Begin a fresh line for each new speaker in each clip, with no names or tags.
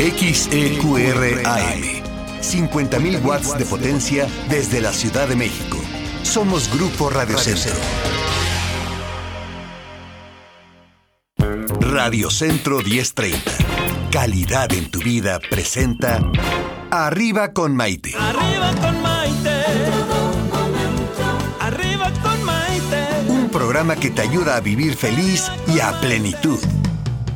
XEQRAM. 50.000 watts de potencia desde la Ciudad de México. Somos Grupo Radio Centro. Radio Centro 1030. Calidad en tu vida presenta Arriba con Maite.
Arriba con Maite. Arriba con Maite.
Un programa que te ayuda a vivir feliz y a plenitud.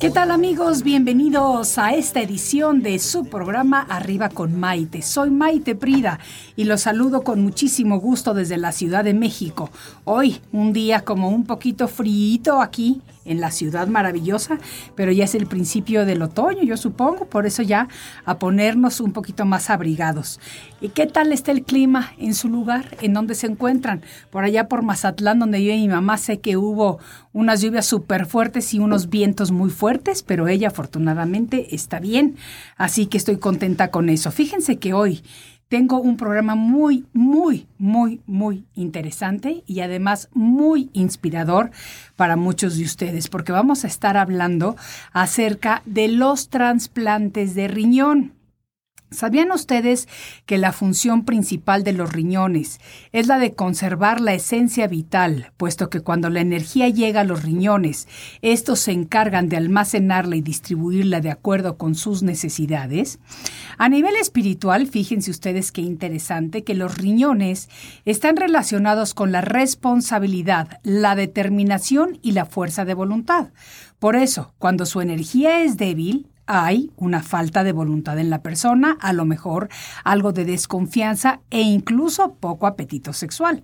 ¿Qué tal amigos? Bienvenidos a esta edición de su programa Arriba con Maite. Soy Maite Prida y los saludo con muchísimo gusto desde la Ciudad de México. Hoy, un día como un poquito frío aquí en la ciudad maravillosa, pero ya es el principio del otoño, yo supongo, por eso ya a ponernos un poquito más abrigados. ¿Y qué tal está el clima en su lugar? ¿En dónde se encuentran? Por allá por Mazatlán, donde vive mi mamá, sé que hubo unas lluvias súper fuertes y unos vientos muy fuertes, pero ella afortunadamente está bien, así que estoy contenta con eso. Fíjense que hoy tengo un programa muy, muy, muy, muy interesante y además muy inspirador para muchos de ustedes, porque vamos a estar hablando acerca de los trasplantes de riñón. ¿Sabían ustedes que la función principal de los riñones es la de conservar la esencia vital, puesto que cuando la energía llega a los riñones, estos se encargan de almacenarla y distribuirla de acuerdo con sus necesidades? A nivel espiritual, fíjense ustedes qué interesante que los riñones están relacionados con la responsabilidad, la determinación y la fuerza de voluntad. Por eso, cuando su energía es débil, hay una falta de voluntad en la persona, a lo mejor algo de desconfianza e incluso poco apetito sexual.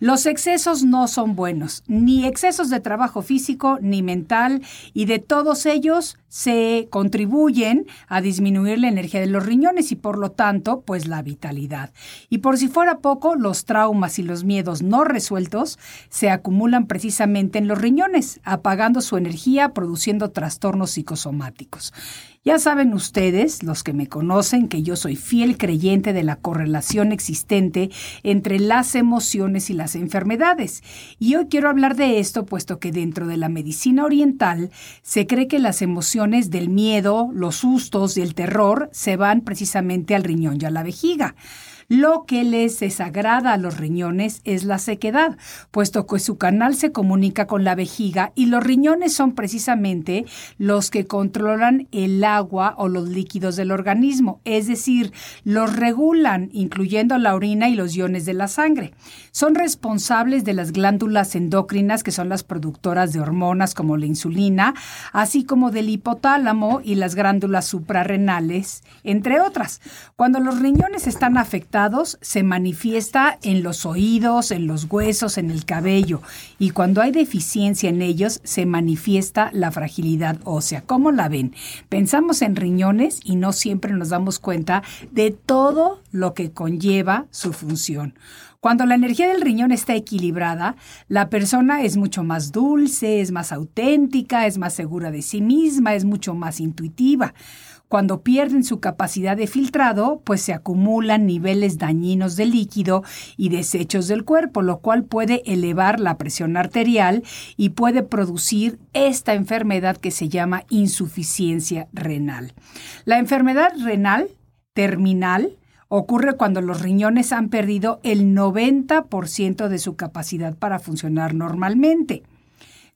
Los excesos no son buenos, ni excesos de trabajo físico ni mental, y de todos ellos se contribuyen a disminuir la energía de los riñones y por lo tanto, pues la vitalidad. Y por si fuera poco, los traumas y los miedos no resueltos se acumulan precisamente en los riñones, apagando su energía, produciendo trastornos psicosomáticos. Ya saben ustedes, los que me conocen, que yo soy fiel creyente de la correlación existente entre las emociones y las enfermedades. Y hoy quiero hablar de esto, puesto que dentro de la medicina oriental se cree que las emociones del miedo, los sustos y el terror se van precisamente al riñón y a la vejiga. Lo que les desagrada a los riñones es la sequedad, puesto que su canal se comunica con la vejiga y los riñones son precisamente los que controlan el agua o los líquidos del organismo, es decir, los regulan, incluyendo la orina y los iones de la sangre. Son responsables de las glándulas endócrinas, que son las productoras de hormonas como la insulina, así como del hipotálamo y las glándulas suprarrenales, entre otras. Cuando los riñones están afectados, se manifiesta en los oídos, en los huesos, en el cabello y cuando hay deficiencia en ellos se manifiesta la fragilidad ósea. ¿Cómo la ven? Pensamos en riñones y no siempre nos damos cuenta de todo lo que conlleva su función. Cuando la energía del riñón está equilibrada, la persona es mucho más dulce, es más auténtica, es más segura de sí misma, es mucho más intuitiva. Cuando pierden su capacidad de filtrado, pues se acumulan niveles dañinos de líquido y desechos del cuerpo, lo cual puede elevar la presión arterial y puede producir esta enfermedad que se llama insuficiencia renal. La enfermedad renal terminal ocurre cuando los riñones han perdido el 90% de su capacidad para funcionar normalmente.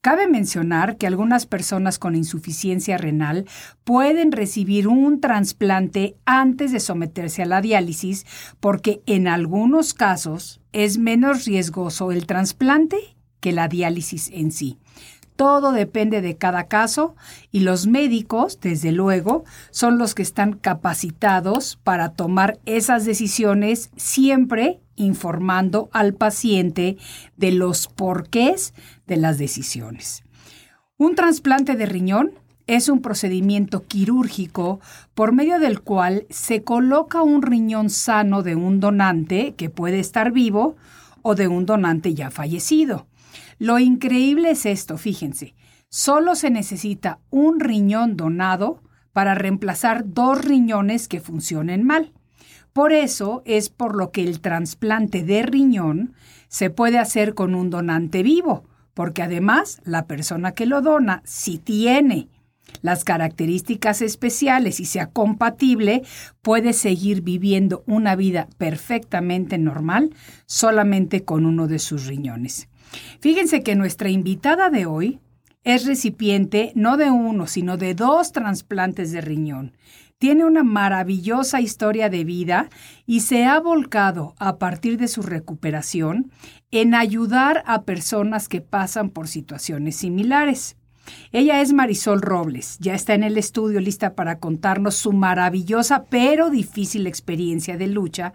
Cabe mencionar que algunas personas con insuficiencia renal pueden recibir un trasplante antes de someterse a la diálisis porque en algunos casos es menos riesgoso el trasplante que la diálisis en sí. Todo depende de cada caso y los médicos, desde luego, son los que están capacitados para tomar esas decisiones siempre informando al paciente de los porqués de las decisiones. Un trasplante de riñón es un procedimiento quirúrgico por medio del cual se coloca un riñón sano de un donante que puede estar vivo o de un donante ya fallecido. Lo increíble es esto, fíjense, solo se necesita un riñón donado para reemplazar dos riñones que funcionen mal. Por eso es por lo que el trasplante de riñón se puede hacer con un donante vivo, porque además la persona que lo dona, si tiene las características especiales y sea compatible, puede seguir viviendo una vida perfectamente normal solamente con uno de sus riñones. Fíjense que nuestra invitada de hoy es recipiente no de uno, sino de dos trasplantes de riñón. Tiene una maravillosa historia de vida y se ha volcado a partir de su recuperación en ayudar a personas que pasan por situaciones similares. Ella es Marisol Robles, ya está en el estudio lista para contarnos su maravillosa pero difícil experiencia de lucha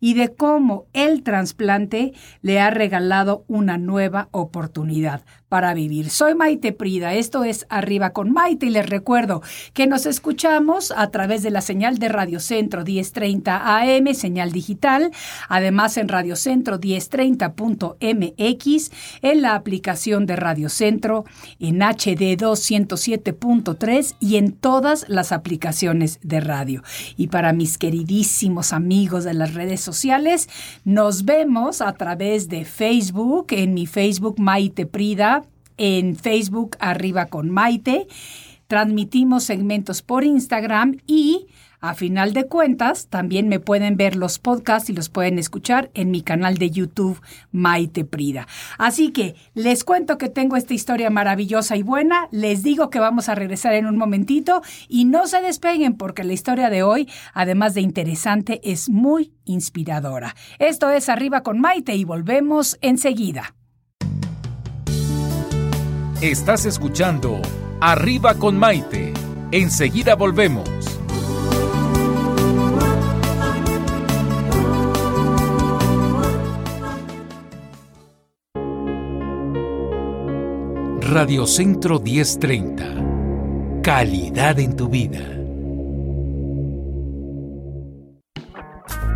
y de cómo el trasplante le ha regalado una nueva oportunidad para vivir. Soy Maite Prida, esto es Arriba con Maite y les recuerdo que nos escuchamos a través de la señal de Radio Centro 1030 AM, señal digital, además en Radio Centro 1030.mx, en la aplicación de Radio Centro, en HD 207.3 y en todas las aplicaciones de radio. Y para mis queridísimos amigos de las redes sociales, nos vemos a través de Facebook, en mi Facebook Maite Prida, en Facebook Arriba con Maite. Transmitimos segmentos por Instagram y a final de cuentas, también me pueden ver los podcasts y los pueden escuchar en mi canal de YouTube Maite Prida. Así que les cuento que tengo esta historia maravillosa y buena. Les digo que vamos a regresar en un momentito y no se despeguen porque la historia de hoy, además de interesante, es muy inspiradora. Esto es Arriba con Maite y volvemos enseguida.
Estás escuchando Arriba con Maite. Enseguida volvemos. Radio Centro 1030. Calidad en tu vida.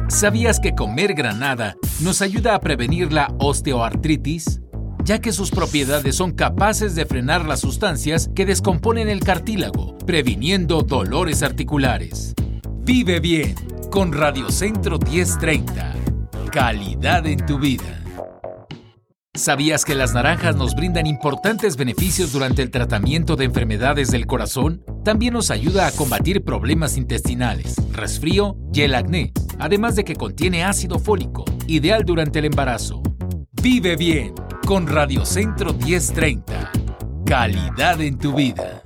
¿Sabías que comer granada nos ayuda a prevenir la osteoartritis? ya que sus propiedades son capaces de frenar las sustancias que descomponen el cartílago, previniendo dolores articulares. Vive bien con Radio Centro 1030. Calidad en tu vida. ¿Sabías que las naranjas nos brindan importantes beneficios durante el tratamiento de enfermedades del corazón? También nos ayuda a combatir problemas intestinales, resfrío y el acné, además de que contiene ácido fólico, ideal durante el embarazo. Vive bien con Radio Centro 1030. Calidad en tu vida.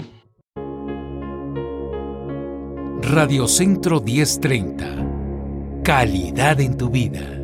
Radio Centro 1030. Calidad en tu vida.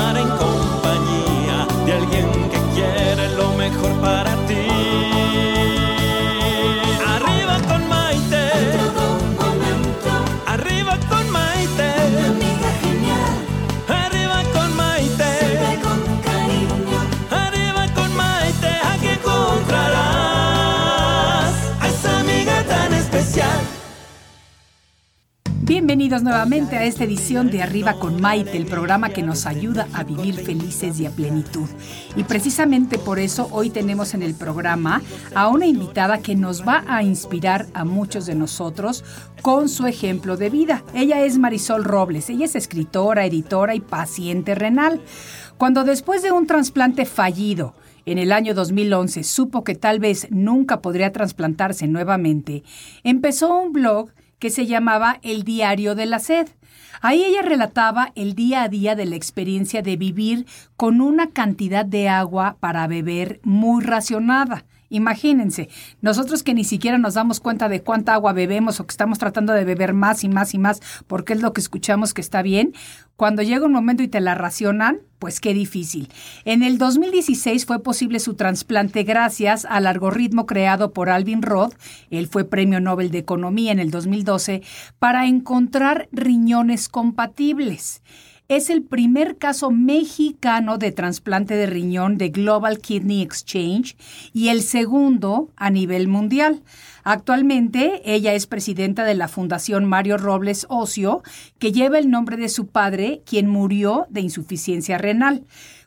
Bienvenidos nuevamente a esta edición de Arriba con Maite, el programa que nos ayuda a vivir felices y a plenitud. Y precisamente por eso hoy tenemos en el programa a una invitada que nos va a inspirar a muchos de nosotros con su ejemplo de vida. Ella es Marisol Robles, ella es escritora, editora y paciente renal. Cuando después de un trasplante fallido, en el año 2011 supo que tal vez nunca podría trasplantarse nuevamente, empezó un blog que se llamaba El Diario de la Sed. Ahí ella relataba el día a día de la experiencia de vivir con una cantidad de agua para beber muy racionada. Imagínense, nosotros que ni siquiera nos damos cuenta de cuánta agua bebemos o que estamos tratando de beber más y más y más porque es lo que escuchamos que está bien, cuando llega un momento y te la racionan, pues qué difícil. En el 2016 fue posible su trasplante gracias al algoritmo creado por Alvin Roth, él fue Premio Nobel de Economía en el 2012, para encontrar riñones compatibles es el primer caso mexicano de trasplante de riñón de Global Kidney Exchange y el segundo a nivel mundial. Actualmente ella es presidenta de la Fundación Mario Robles Ocio, que lleva el nombre de su padre, quien murió de insuficiencia renal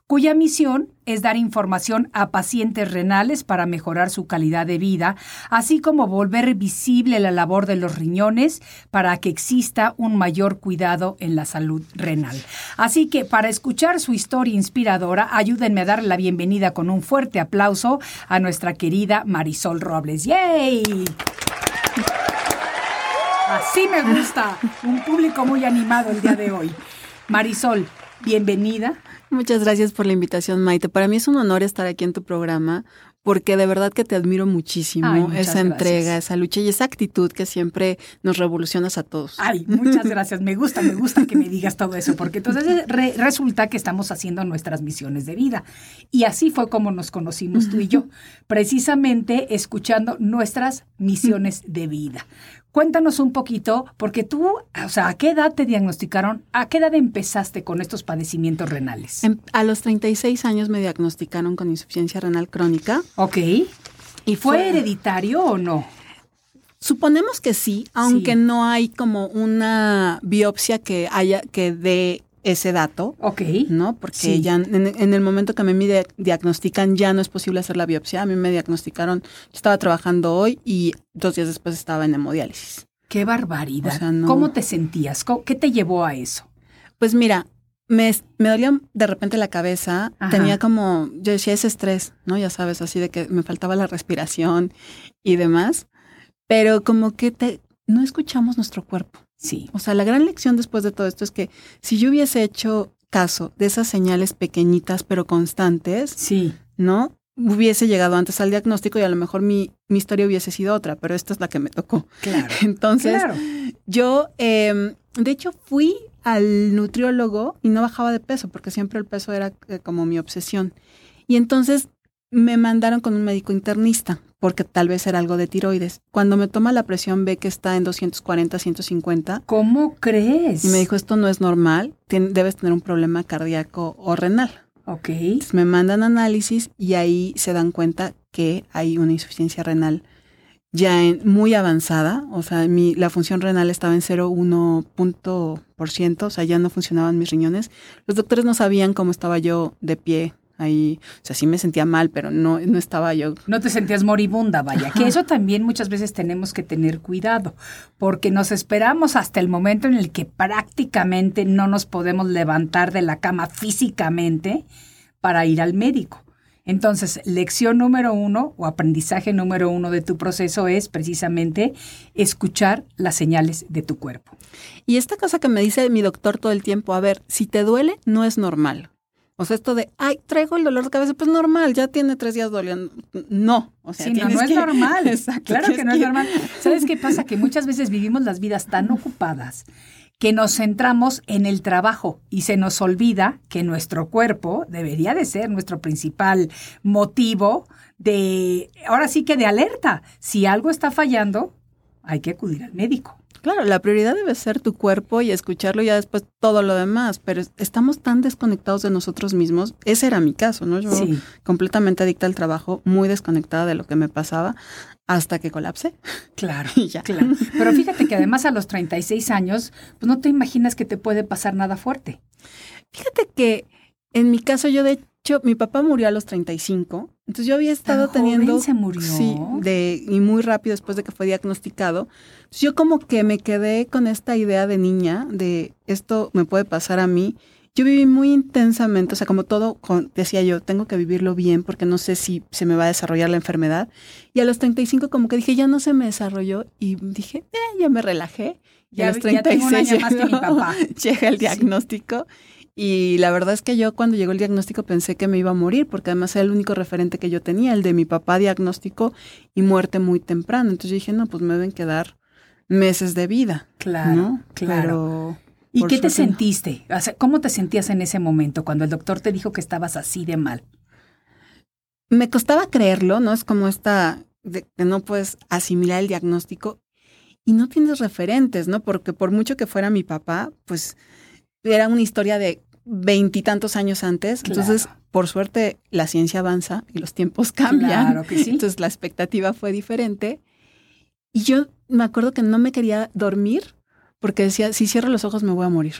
cuya misión es dar información a pacientes renales para mejorar su calidad de vida, así como volver visible la labor de los riñones para que exista un mayor cuidado en la salud renal. Así que para escuchar su historia inspiradora, ayúdenme a darle la bienvenida con un fuerte aplauso a nuestra querida Marisol Robles. ¡Yay! Así me gusta, un público muy animado el día de hoy. Marisol, bienvenida.
Muchas gracias por la invitación, Maite. Para mí es un honor estar aquí en tu programa porque de verdad que te admiro muchísimo esa entrega, esa lucha y esa actitud que siempre nos revolucionas a todos.
Ay, muchas gracias. Me gusta, me gusta que me digas todo eso, porque entonces resulta que estamos haciendo nuestras misiones de vida. Y así fue como nos conocimos tú y yo, precisamente escuchando nuestras misiones de vida. Cuéntanos un poquito, porque tú, o sea, ¿a qué edad te diagnosticaron? ¿A qué edad empezaste con estos padecimientos renales?
a los 36 años me diagnosticaron con insuficiencia renal crónica.
Ok. ¿Y fue, hereditario o no?
Suponemos que sí, aunque no hay como una biopsia que haya que dé ese dato.
Ok.
¿No? Porque ya en, el momento que me diagnostican ya no es posible hacer la biopsia. A mí me diagnosticaron, yo estaba trabajando hoy y dos días después estaba en hemodiálisis.
¡Qué barbaridad! ¿Cómo te sentías? ¿Qué te llevó a eso?
Pues mira, me, me dolía de repente la cabeza, tenía como, yo decía, ese estrés, ¿no? Ya sabes, así de que me faltaba la respiración y demás, pero como que te, no escuchamos nuestro cuerpo.
Sí.
O sea, la gran lección después de todo esto es que si yo hubiese hecho caso de esas señales pequeñitas pero constantes,
sí.
¿no? Hubiese llegado antes al diagnóstico y a lo mejor mi, mi historia hubiese sido otra, pero esta es la que me tocó.
Claro.
Entonces, yo, eh, de hecho, fui al nutriólogo y no bajaba de peso porque siempre el peso era eh, como mi obsesión. Y entonces me mandaron con un médico internista porque tal vez era algo de tiroides. Cuando me toma la presión ve que está en 240, 150.
¿Cómo crees?
Y me dijo, esto no es normal, debes tener un problema cardíaco o renal.
Ok.
me mandan análisis y ahí se dan cuenta que hay una insuficiencia renal ya en, muy avanzada, o sea, mi, la función renal estaba en 0,1%, o sea, ya no funcionaban mis riñones. Los doctores no sabían cómo estaba yo de pie ahí, o sea, sí me sentía mal, pero no, no estaba yo.
No te sentías moribunda, vaya, que eso también muchas veces tenemos que tener cuidado, porque nos esperamos hasta el momento en el que prácticamente no nos podemos levantar de la cama físicamente para ir al médico. Entonces, lección número uno o aprendizaje número uno de tu proceso es precisamente escuchar las señales de tu cuerpo.
Y esta cosa que me dice mi doctor todo el tiempo, a ver, si te duele, no es normal. O sea, esto de, ay, traigo el dolor de cabeza, pues normal, ya tiene tres días doliendo. No, o sea,
no, no es normal. claro que no es normal. ¿Sabes qué pasa? Que muchas veces vivimos las vidas tan ocupadas que nos centramos en el trabajo y se nos olvida que nuestro cuerpo debería de ser nuestro principal motivo de, ahora sí que de alerta. Si algo está fallando, hay que acudir al médico.
Claro, la prioridad debe ser tu cuerpo y escucharlo ya después todo lo demás, pero estamos tan desconectados de nosotros mismos. Ese era mi caso, ¿no? Yo
Sí.
completamente adicta al trabajo, muy desconectada de lo que me pasaba hasta que colapsé.
Claro,
Y ya.
claro. Pero fíjate que además a los 36 años, pues no te imaginas que te puede pasar nada fuerte.
Fíjate que en mi caso yo de hecho mi papá murió a los 35, entonces yo había estado
joven
teniendo
se murió?
sí, de y muy rápido después de que fue diagnosticado. Entonces, yo como que me quedé con esta idea de niña de esto me puede pasar a mí. Yo viví muy intensamente, o sea, como todo, con- decía yo, tengo que vivirlo bien porque no sé si se me va a desarrollar la enfermedad. Y a los 35 como que dije, ya no se me desarrolló y dije, eh, ya me relajé. Y
Ya-
a los
ya tengo un año más que mi
llegó-
papá.
llega el diagnóstico. Y la verdad es que yo cuando llegó el diagnóstico pensé que me iba a morir, porque además era el único referente que yo tenía, el de mi papá diagnóstico y muerte muy temprano. Entonces yo dije, no, pues me deben quedar meses de vida.
Claro,
¿no?
claro.
Pero,
¿Y qué te
no.
sentiste? O sea, ¿Cómo te sentías en ese momento cuando el doctor te dijo que estabas así de mal?
Me costaba creerlo, ¿no? Es como esta de que no puedes asimilar el diagnóstico y no tienes referentes, ¿no? Porque por mucho que fuera mi papá, pues era una historia de veintitantos años antes.
Claro.
Entonces, por suerte, la ciencia avanza y los tiempos cambian.
Claro que sí.
Entonces, la expectativa fue diferente. Y yo me acuerdo que no me quería dormir porque decía, si cierro los ojos me voy a morir.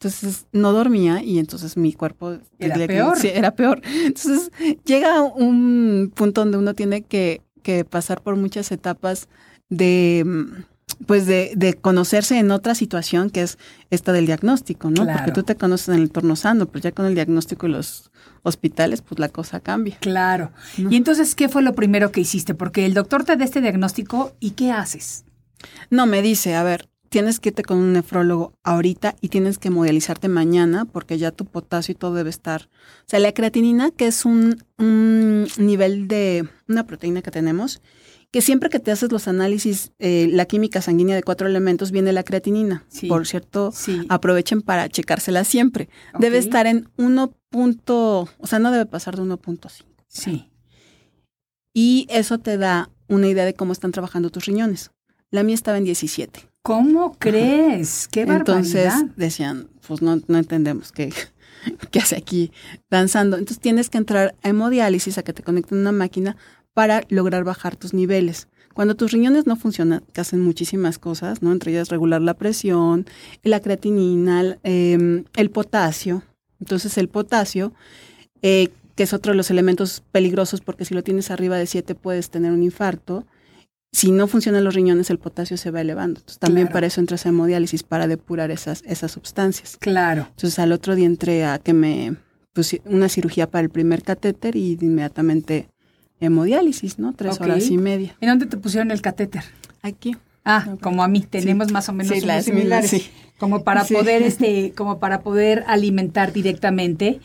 Entonces no dormía y entonces mi cuerpo
Era
que-
peor.
sí, era peor. Entonces llega un punto donde uno tiene que, que pasar por muchas etapas de mm, pues de, de conocerse en otra situación que es esta del diagnóstico, ¿no?
Claro.
Porque tú te conoces en el entorno sano, pero ya con el diagnóstico y los hospitales, pues la cosa cambia.
Claro.
No.
Y entonces, ¿qué fue lo primero que hiciste? Porque el doctor te da este diagnóstico y ¿qué haces?
No, me dice, a ver, tienes que irte con un nefrólogo ahorita y tienes que modalizarte mañana porque ya tu potasio y todo debe estar. O sea, la creatinina, que es un, un nivel de una proteína que tenemos, que siempre que te haces los análisis, eh, la química sanguínea de cuatro elementos, viene la creatinina.
Sí.
Por cierto,
Sí.
aprovechen para checársela siempre. Debe estar en 1. punto- o sea, no debe pasar de 1.5.
Sí.
Y eso te da una idea de cómo están trabajando tus riñones. La mía estaba en 17.
¿Cómo crees? ¡Qué
Entonces
barbaridad!
decían, pues no, no entendemos qué, qué hace aquí danzando. Entonces tienes que entrar a hemodiálisis, a que te conecten a una máquina para lograr bajar tus niveles. Cuando tus riñones no funcionan, que hacen muchísimas cosas, ¿no? Entre ellas regular la presión, la creatinina, el, eh, el potasio. Entonces el potasio, eh, que es otro de los elementos peligrosos porque si lo tienes arriba de 7 puedes tener un infarto. Si no funcionan los riñones, el potasio se va elevando. Entonces, también
Claro.
para eso entras a hemodiálisis, para depurar esas, esas sustancias.
Claro.
Entonces, al otro día entré a que me pusi- una cirugía para el primer catéter y inmediatamente hemodiálisis, ¿no? Tres horas y media.
¿En dónde te pusieron el catéter?
Aquí.
Ah, como a mí, tenemos más o menos
Sí,
unos similares.
sí.
Como para
Sí.
poder, este, como para poder alimentar directamente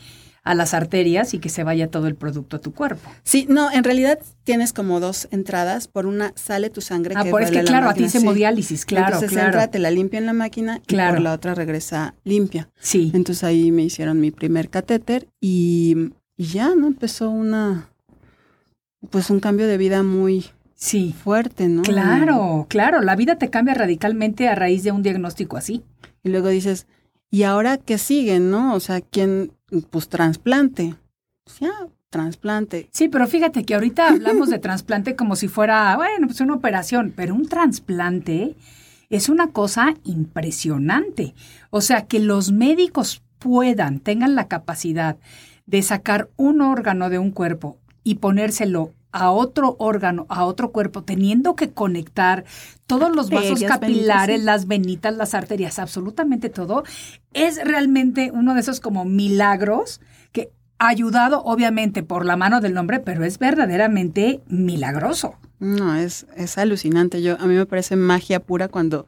a las arterias y que se vaya todo el producto a tu cuerpo.
Sí, no, en realidad tienes como dos entradas. Por una sale tu sangre.
Ah, por es que
la
claro, a ti
sí.
hemodiálisis, claro,
Entonces
claro.
entra, te la limpia en la máquina y
Claro.
por la otra regresa limpia.
Sí.
Entonces ahí me hicieron mi primer catéter y, y ya, ¿no? Empezó una, pues un cambio de vida muy
Sí.
fuerte, ¿no?
Claro, claro, la vida te cambia radicalmente a raíz de un diagnóstico así.
Y luego dices, ¿y ahora qué sigue, no? O sea, ¿quién? Pues trasplante. Pues ya, trasplante.
Sí, pero fíjate que ahorita hablamos de trasplante como si fuera, bueno, pues una operación, pero un trasplante es una cosa impresionante. O sea, que los médicos puedan, tengan la capacidad de sacar un órgano de un cuerpo y ponérselo a otro órgano, a otro cuerpo, teniendo que conectar todos los vasos capilares,
venitas,
las venitas, las arterias, absolutamente todo, es realmente uno de esos como milagros que ayudado obviamente por la mano del hombre, pero es verdaderamente milagroso.
No, es, es alucinante. Yo, a mí me parece magia pura cuando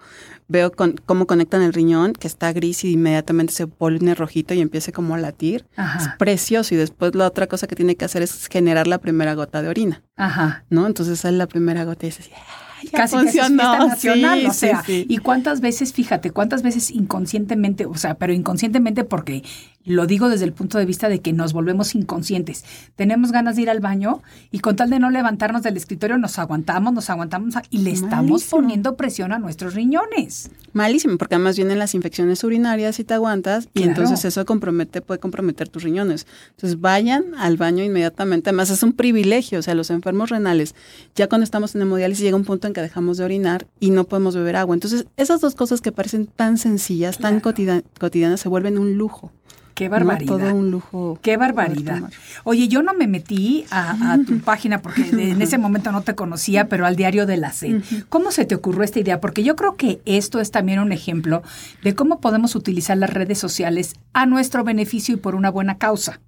veo con, cómo conectan el riñón, que está gris y inmediatamente se pone rojito y empieza como a latir. Es precioso. Y después la otra cosa que tiene que hacer es generar la primera gota de orina,
ajá.
¿no? Entonces sale la primera gota y dices, "Ah, ya
Casi que
funcionó".
nacional,
Sí,
o
sí,
sea,
sí.
y cuántas veces, fíjate, cuántas veces inconscientemente, o sea, pero inconscientemente porque Lo digo desde el punto de vista de que nos volvemos inconscientes. Tenemos ganas de ir al baño y con tal de no levantarnos del escritorio nos aguantamos, nos aguantamos y le estamos poniendo presión a nuestros riñones.
Malísimo, porque además vienen las infecciones urinarias y te aguantas y
Claro.
entonces eso compromete, puede comprometer tus riñones. Entonces vayan al baño inmediatamente. Además es un privilegio, o sea, los enfermos renales, ya cuando estamos en hemodiálisis llega un punto en que dejamos de orinar y no podemos beber agua. Entonces esas dos cosas que parecen tan sencillas, tan cotidianas, se vuelven un lujo.
Qué
¿no?
barbaridad.
Todo un lujo.
Qué barbaridad. Oye, yo no me metí a, a tu página porque en ese momento no te conocía, pero al diario de la SED. ¿Cómo se te ocurrió esta idea? Porque yo creo que esto es también un ejemplo de cómo podemos utilizar las redes sociales a nuestro beneficio y por una buena causa.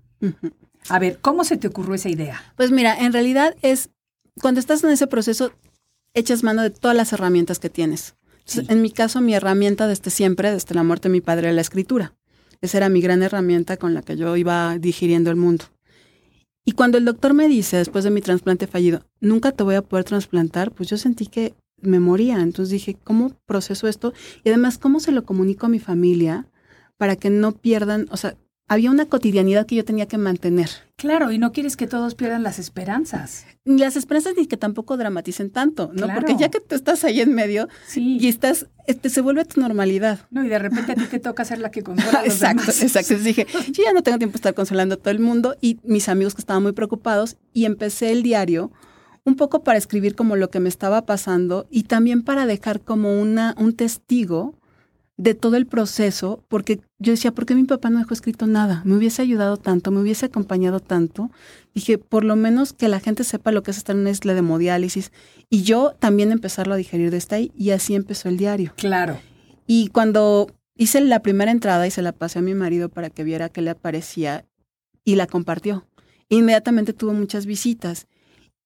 A ver, ¿cómo se te ocurrió esa idea?
Pues mira, en realidad es cuando estás en ese proceso, echas mano de todas las herramientas que tienes.
Sí.
En mi caso, mi herramienta desde siempre, desde la muerte de mi padre, la escritura. Esa era mi gran herramienta con la que yo iba digiriendo el mundo. Y cuando el doctor me dice, después de mi trasplante fallido, nunca te voy a poder trasplantar, pues yo sentí que me moría. Entonces dije, ¿cómo proceso esto? Y además, ¿cómo se lo comunico a mi familia para que no pierdan? O sea, había una cotidianidad que yo tenía que mantener.
Claro, y no quieres que todos pierdan las esperanzas.
Ni las esperanzas ni que tampoco dramaticen tanto, ¿no?
Claro.
Porque ya que tú estás ahí en medio
Sí.
y estás, este, se vuelve tu normalidad.
No, y de repente a ti te toca ser la que consuela a los
exacto,
demás.
exacto. Entonces dije, yo ya no tengo tiempo de estar consolando a todo el mundo y mis amigos que estaban muy preocupados y empecé el diario un poco para escribir como lo que me estaba pasando y también para dejar como una, un testigo de todo el proceso, porque yo decía, ¿por qué mi papá no dejó escrito nada? Me hubiese ayudado tanto, me hubiese acompañado tanto. Dije, por lo menos que la gente sepa lo que es estar en una isla de hemodiálisis y yo también empezarlo a digerir desde ahí y así empezó el diario.
Claro.
Y cuando hice la primera entrada y se la pasé a mi marido para que viera qué le aparecía y la compartió. Inmediatamente tuvo muchas visitas.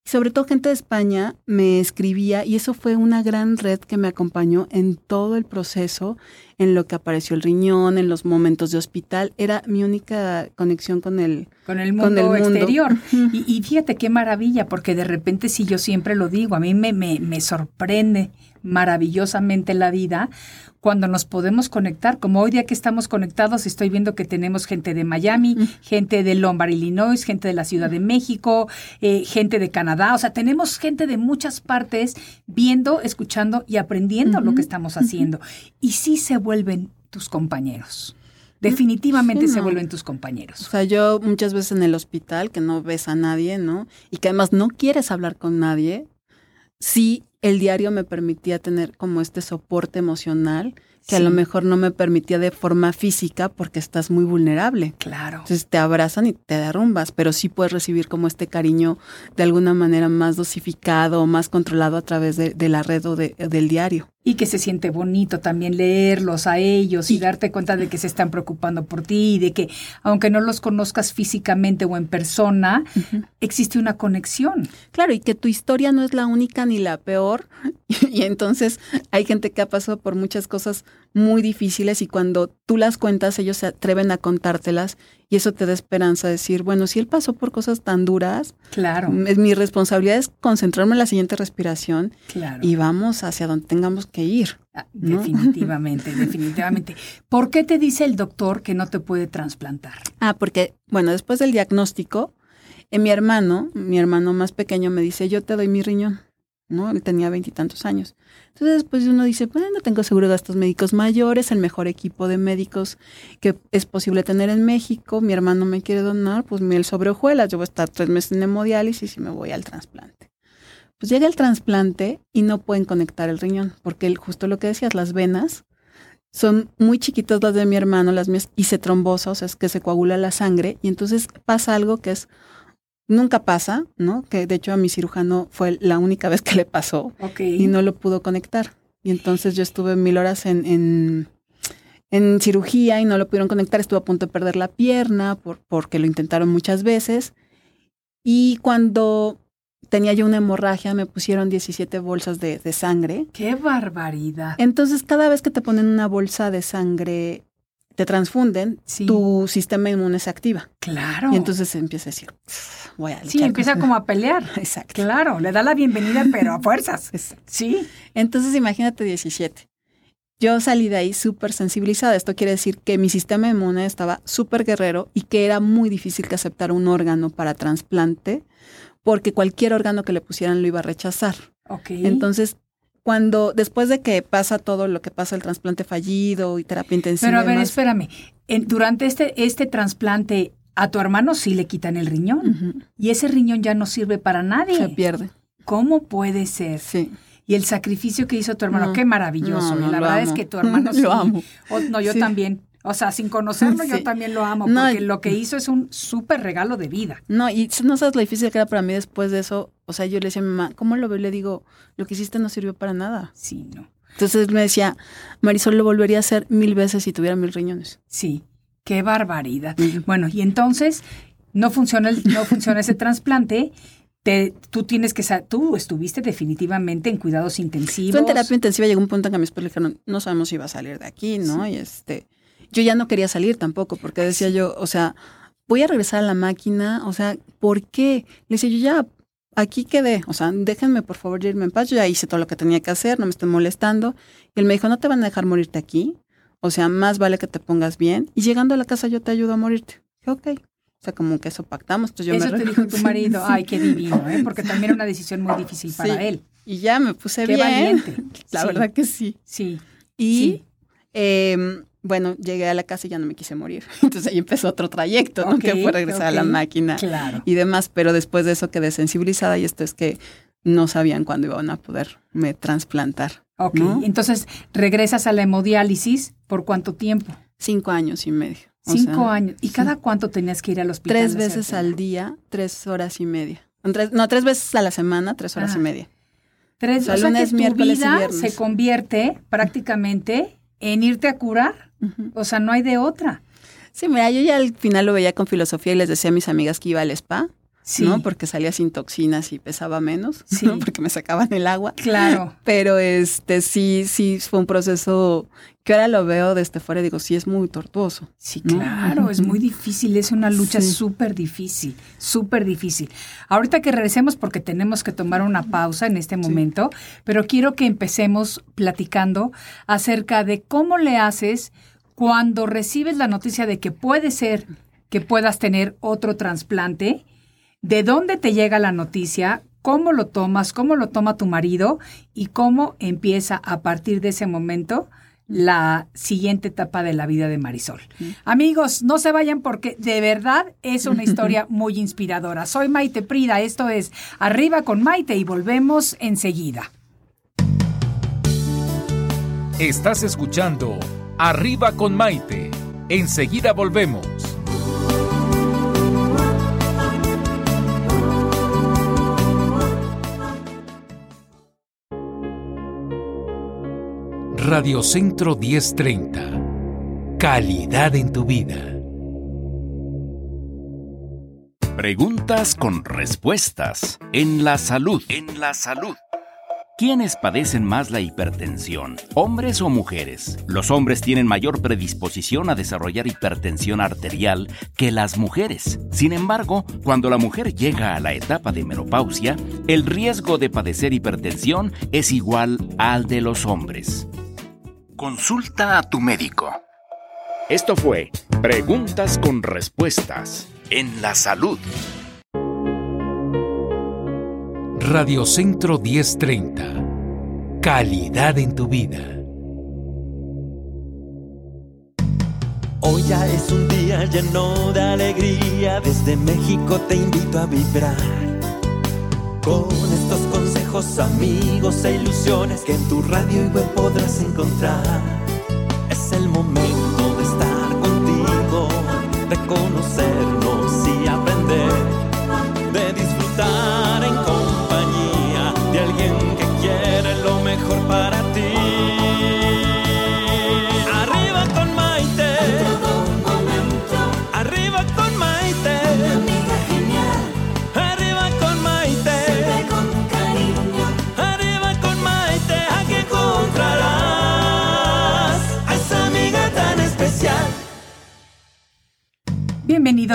Sobre todo gente de España me escribía y eso fue una gran red que me acompañó en todo el proceso, en lo que apareció el riñón, en los momentos de hospital. Era mi única conexión con el,
Con el
Con
mundo,
el mundo.
exterior. Y, y fíjate qué maravilla, porque de repente sí yo siempre lo digo, a mí me, me, me sorprende maravillosamente la vida cuando nos podemos conectar, como hoy día que estamos conectados, estoy viendo que tenemos gente de Miami, gente de Lombard, Illinois, gente de la Ciudad de México, eh, gente de Canadá, o sea, tenemos gente de muchas partes viendo, escuchando y aprendiendo lo que estamos haciendo. Y sí se vuelven tus compañeros. Definitivamente
Sí,
se
no.
vuelven tus
O
compañeros.
sea, yo muchas veces en el hospital, que no ves a nadie, ¿no? Y que además no quieres hablar con nadie, sí el diario me permitía tener como este soporte emocional que a lo mejor no me permitía de forma física porque estás muy vulnerable.
Claro.
Entonces te abrazan y te derrumbas, pero sí puedes recibir como este cariño de alguna manera más dosificado o más controlado a través de, de la red o de- del diario.
Y que se siente bonito también leerlos a ellos y,
Y-
darte cuenta de que se están preocupando por ti y de que aunque no los conozcas físicamente o en persona, existe una conexión.
Claro, y que tu historia no es la única ni la peor. Y entonces hay gente que ha pasado por muchas cosas muy difíciles y cuando tú las cuentas, ellos se atreven a contártelas y eso te da esperanza de decir, bueno, si él pasó por cosas tan duras,
Claro,
mi responsabilidad es concentrarme en la siguiente respiración
claro.
y vamos hacia donde tengamos que ir.
Ah,
¿no?
Definitivamente, definitivamente. ¿Por qué te dice el doctor que no te puede trasplantar?
Ah, porque, bueno, después del diagnóstico, eh, mi hermano, mi hermano más pequeño me dice, yo te doy mi riñón, ¿no? Él tenía veintitantos años. Entonces después uno dice, bueno, tengo seguro de gastos médicos mayores, el mejor equipo de médicos que es posible tener en México, mi hermano me quiere donar, pues miel sobre hojuelas, yo voy a estar tres meses en hemodiálisis y me voy al trasplante. Pues llega el trasplante y no pueden conectar el riñón, porque el- justo lo que decías, las venas son muy chiquitas las de mi hermano, las mías, y se trombosa, o sea, es que se coagula la sangre, y entonces pasa algo que es, nunca pasa, ¿no? Que de hecho a mi cirujano fue la única vez que le pasó y no lo pudo conectar. Y entonces yo estuve mil horas en, en, en cirugía y no lo pudieron conectar, estuve a punto de perder la pierna por, porque lo intentaron muchas veces. Y cuando tenía yo una hemorragia, me pusieron 17 bolsas de, de sangre.
¡Qué barbaridad!
Entonces, cada vez que te ponen una bolsa de sangre, te transfunden,
Sí.
tu sistema inmune se activa.
Claro.
Y entonces empieza a decir, voy a
sí, empieza como a pelear.
Exacto.
Claro, le da la bienvenida, pero a fuerzas.
Exacto.
Sí.
Entonces, imagínate 17. yo salí de ahí súper sensibilizada. Esto quiere decir que mi sistema inmune estaba súper guerrero y que era muy difícil que aceptara un órgano para trasplante porque cualquier órgano que le pusieran lo iba a rechazar.
Ok.
Entonces, cuando después de que pasa todo lo que pasa, el trasplante fallido y terapia intensiva.
Pero a ver,
demás,
espérame. En- durante este, este trasplante, a tu hermano sí le quitan el riñón. Y ese riñón ya no sirve para nadie.
se pierde.
¿Cómo puede ser?
Sí.
Y el sacrificio que hizo tu hermano,
No.
qué maravilloso.
No, no,
y la
lo
verdad es que tu hermano
Lo
sí.
amo.
O- no, yo
Sí.
también. O sea, sin conocerlo, yo también lo amo,
No,
porque lo que hizo es un súper regalo de vida.
No, y no sabes lo difícil que era para mí después de eso. O sea, yo le decía a mi mamá, ¿cómo lo veo? Le digo, lo que hiciste no sirvió para nada.
Sí, no.
Entonces me decía, Marisol lo volvería a hacer mil veces si tuviera mil riñones.
Sí, qué barbaridad. Bueno, y entonces no funciona, el- no funciona ese trasplante. Te, tú tienes que, tú estuviste definitivamente en cuidados intensivos.
Tú en terapia intensiva llegó un punto en que a mi esposo le dijeron, no sabemos si va a salir de aquí, ¿no? Y este, yo ya no quería salir tampoco, porque decía yo, o sea, voy a regresar a la máquina, o sea, ¿por qué? Le decía yo, ya, aquí quedé, o sea, déjenme por favor irme en paz, yo ya hice todo lo que tenía que hacer, no me estén molestando. Y él me dijo, no te van a dejar morirte aquí, o sea, más vale que te pongas bien, y llegando a la casa yo te ayudo a morirte. Dije, ok. O sea, como que eso pactamos, entonces yo
Eso
me
te dijo tu marido. Ay, qué divino, ¿eh? Porque también era una decisión muy difícil para
Sí.
él.
Y ya me puse
Qué
bien.
valiente.
La
Sí.
verdad que sí.
Sí.
Y
Sí.
eh, bueno, llegué a la casa y ya no me quise morir. Entonces ahí empezó otro trayecto, ¿no? Que fue regresar a la máquina
Claro.
y demás. Pero después de eso quedé sensibilizada y esto es que no sabían cuándo iban a poderme trasplantar.
Ok.
¿no?
Entonces, regresas a la hemodiálisis por cuánto tiempo?
Cinco años y medio. O
Cinco
sea,
años. ¿Y
sí.
cada cuánto tenías que ir al hospital?
Tres veces al día, tres horas y media. Tres- no, tres veces a la semana, tres horas
Ajá.
y media.
Tres,
O sea,
o sea que tu
miércoles y
vida
viernes.
se convierte prácticamente en irte a curar. O sea, no hay de otra.
Sí, mira, yo ya al final lo veía con filosofía y les decía a mis amigas que iba al spa,
Sí.
¿no? Porque salía sin toxinas y pesaba menos,
Sí.
¿no? Porque me sacaban el agua.
Claro.
Pero este sí, sí fue un proceso que ahora lo veo desde fuera y digo, sí es muy tortuoso.
Sí,
¿no?
claro, es muy difícil, es una lucha
Sí.
súper difícil, súper difícil. Ahorita que regresemos, porque tenemos que tomar una pausa en este momento, pero quiero que empecemos platicando acerca de cómo le haces cuando recibes la noticia de que puede ser que puedas tener otro trasplante, de dónde te llega la noticia, cómo lo tomas, cómo lo toma tu marido y cómo empieza a partir de ese momento la siguiente etapa de la vida de Marisol. Amigos, no se vayan porque de verdad es una historia muy inspiradora. Soy Maite Prida, esto es Arriba con Maite y volvemos enseguida.
Estás escuchando Arriba con Maite. Enseguida volvemos. Radio Centro 1030. Calidad en tu vida.
Preguntas con respuestas. En la salud. En la salud. ¿Quiénes padecen más la hipertensión? ¿Hombres o mujeres? Los hombres tienen mayor predisposición a desarrollar hipertensión arterial que las mujeres. Sin embargo, cuando la mujer llega a la etapa de menopausia, el riesgo de padecer hipertensión es igual al de los hombres. Consulta a tu médico. Esto fue Preguntas con Respuestas en la Salud.
Radio Centro 1030. Calidad en tu vida.
Hoy ya es un día lleno de alegría, desde México te invito a vibrar. Con estos consejos, amigos e ilusiones que en tu radio y web podrás encontrar. Es el momento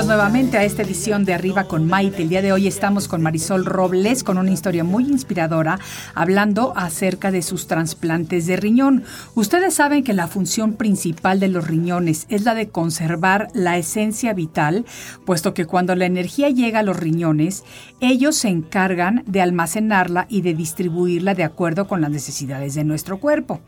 Nuevamente a esta edición de Arriba con Maite. El día de hoy estamos con Marisol Robles con una historia muy inspiradora hablando acerca de sus trasplantes de riñón. Ustedes saben que la función principal de los riñones es la de conservar la esencia vital, puesto que cuando la energía llega a los riñones, ellos se encargan de almacenarla y de distribuirla de acuerdo con las necesidades de nuestro cuerpo.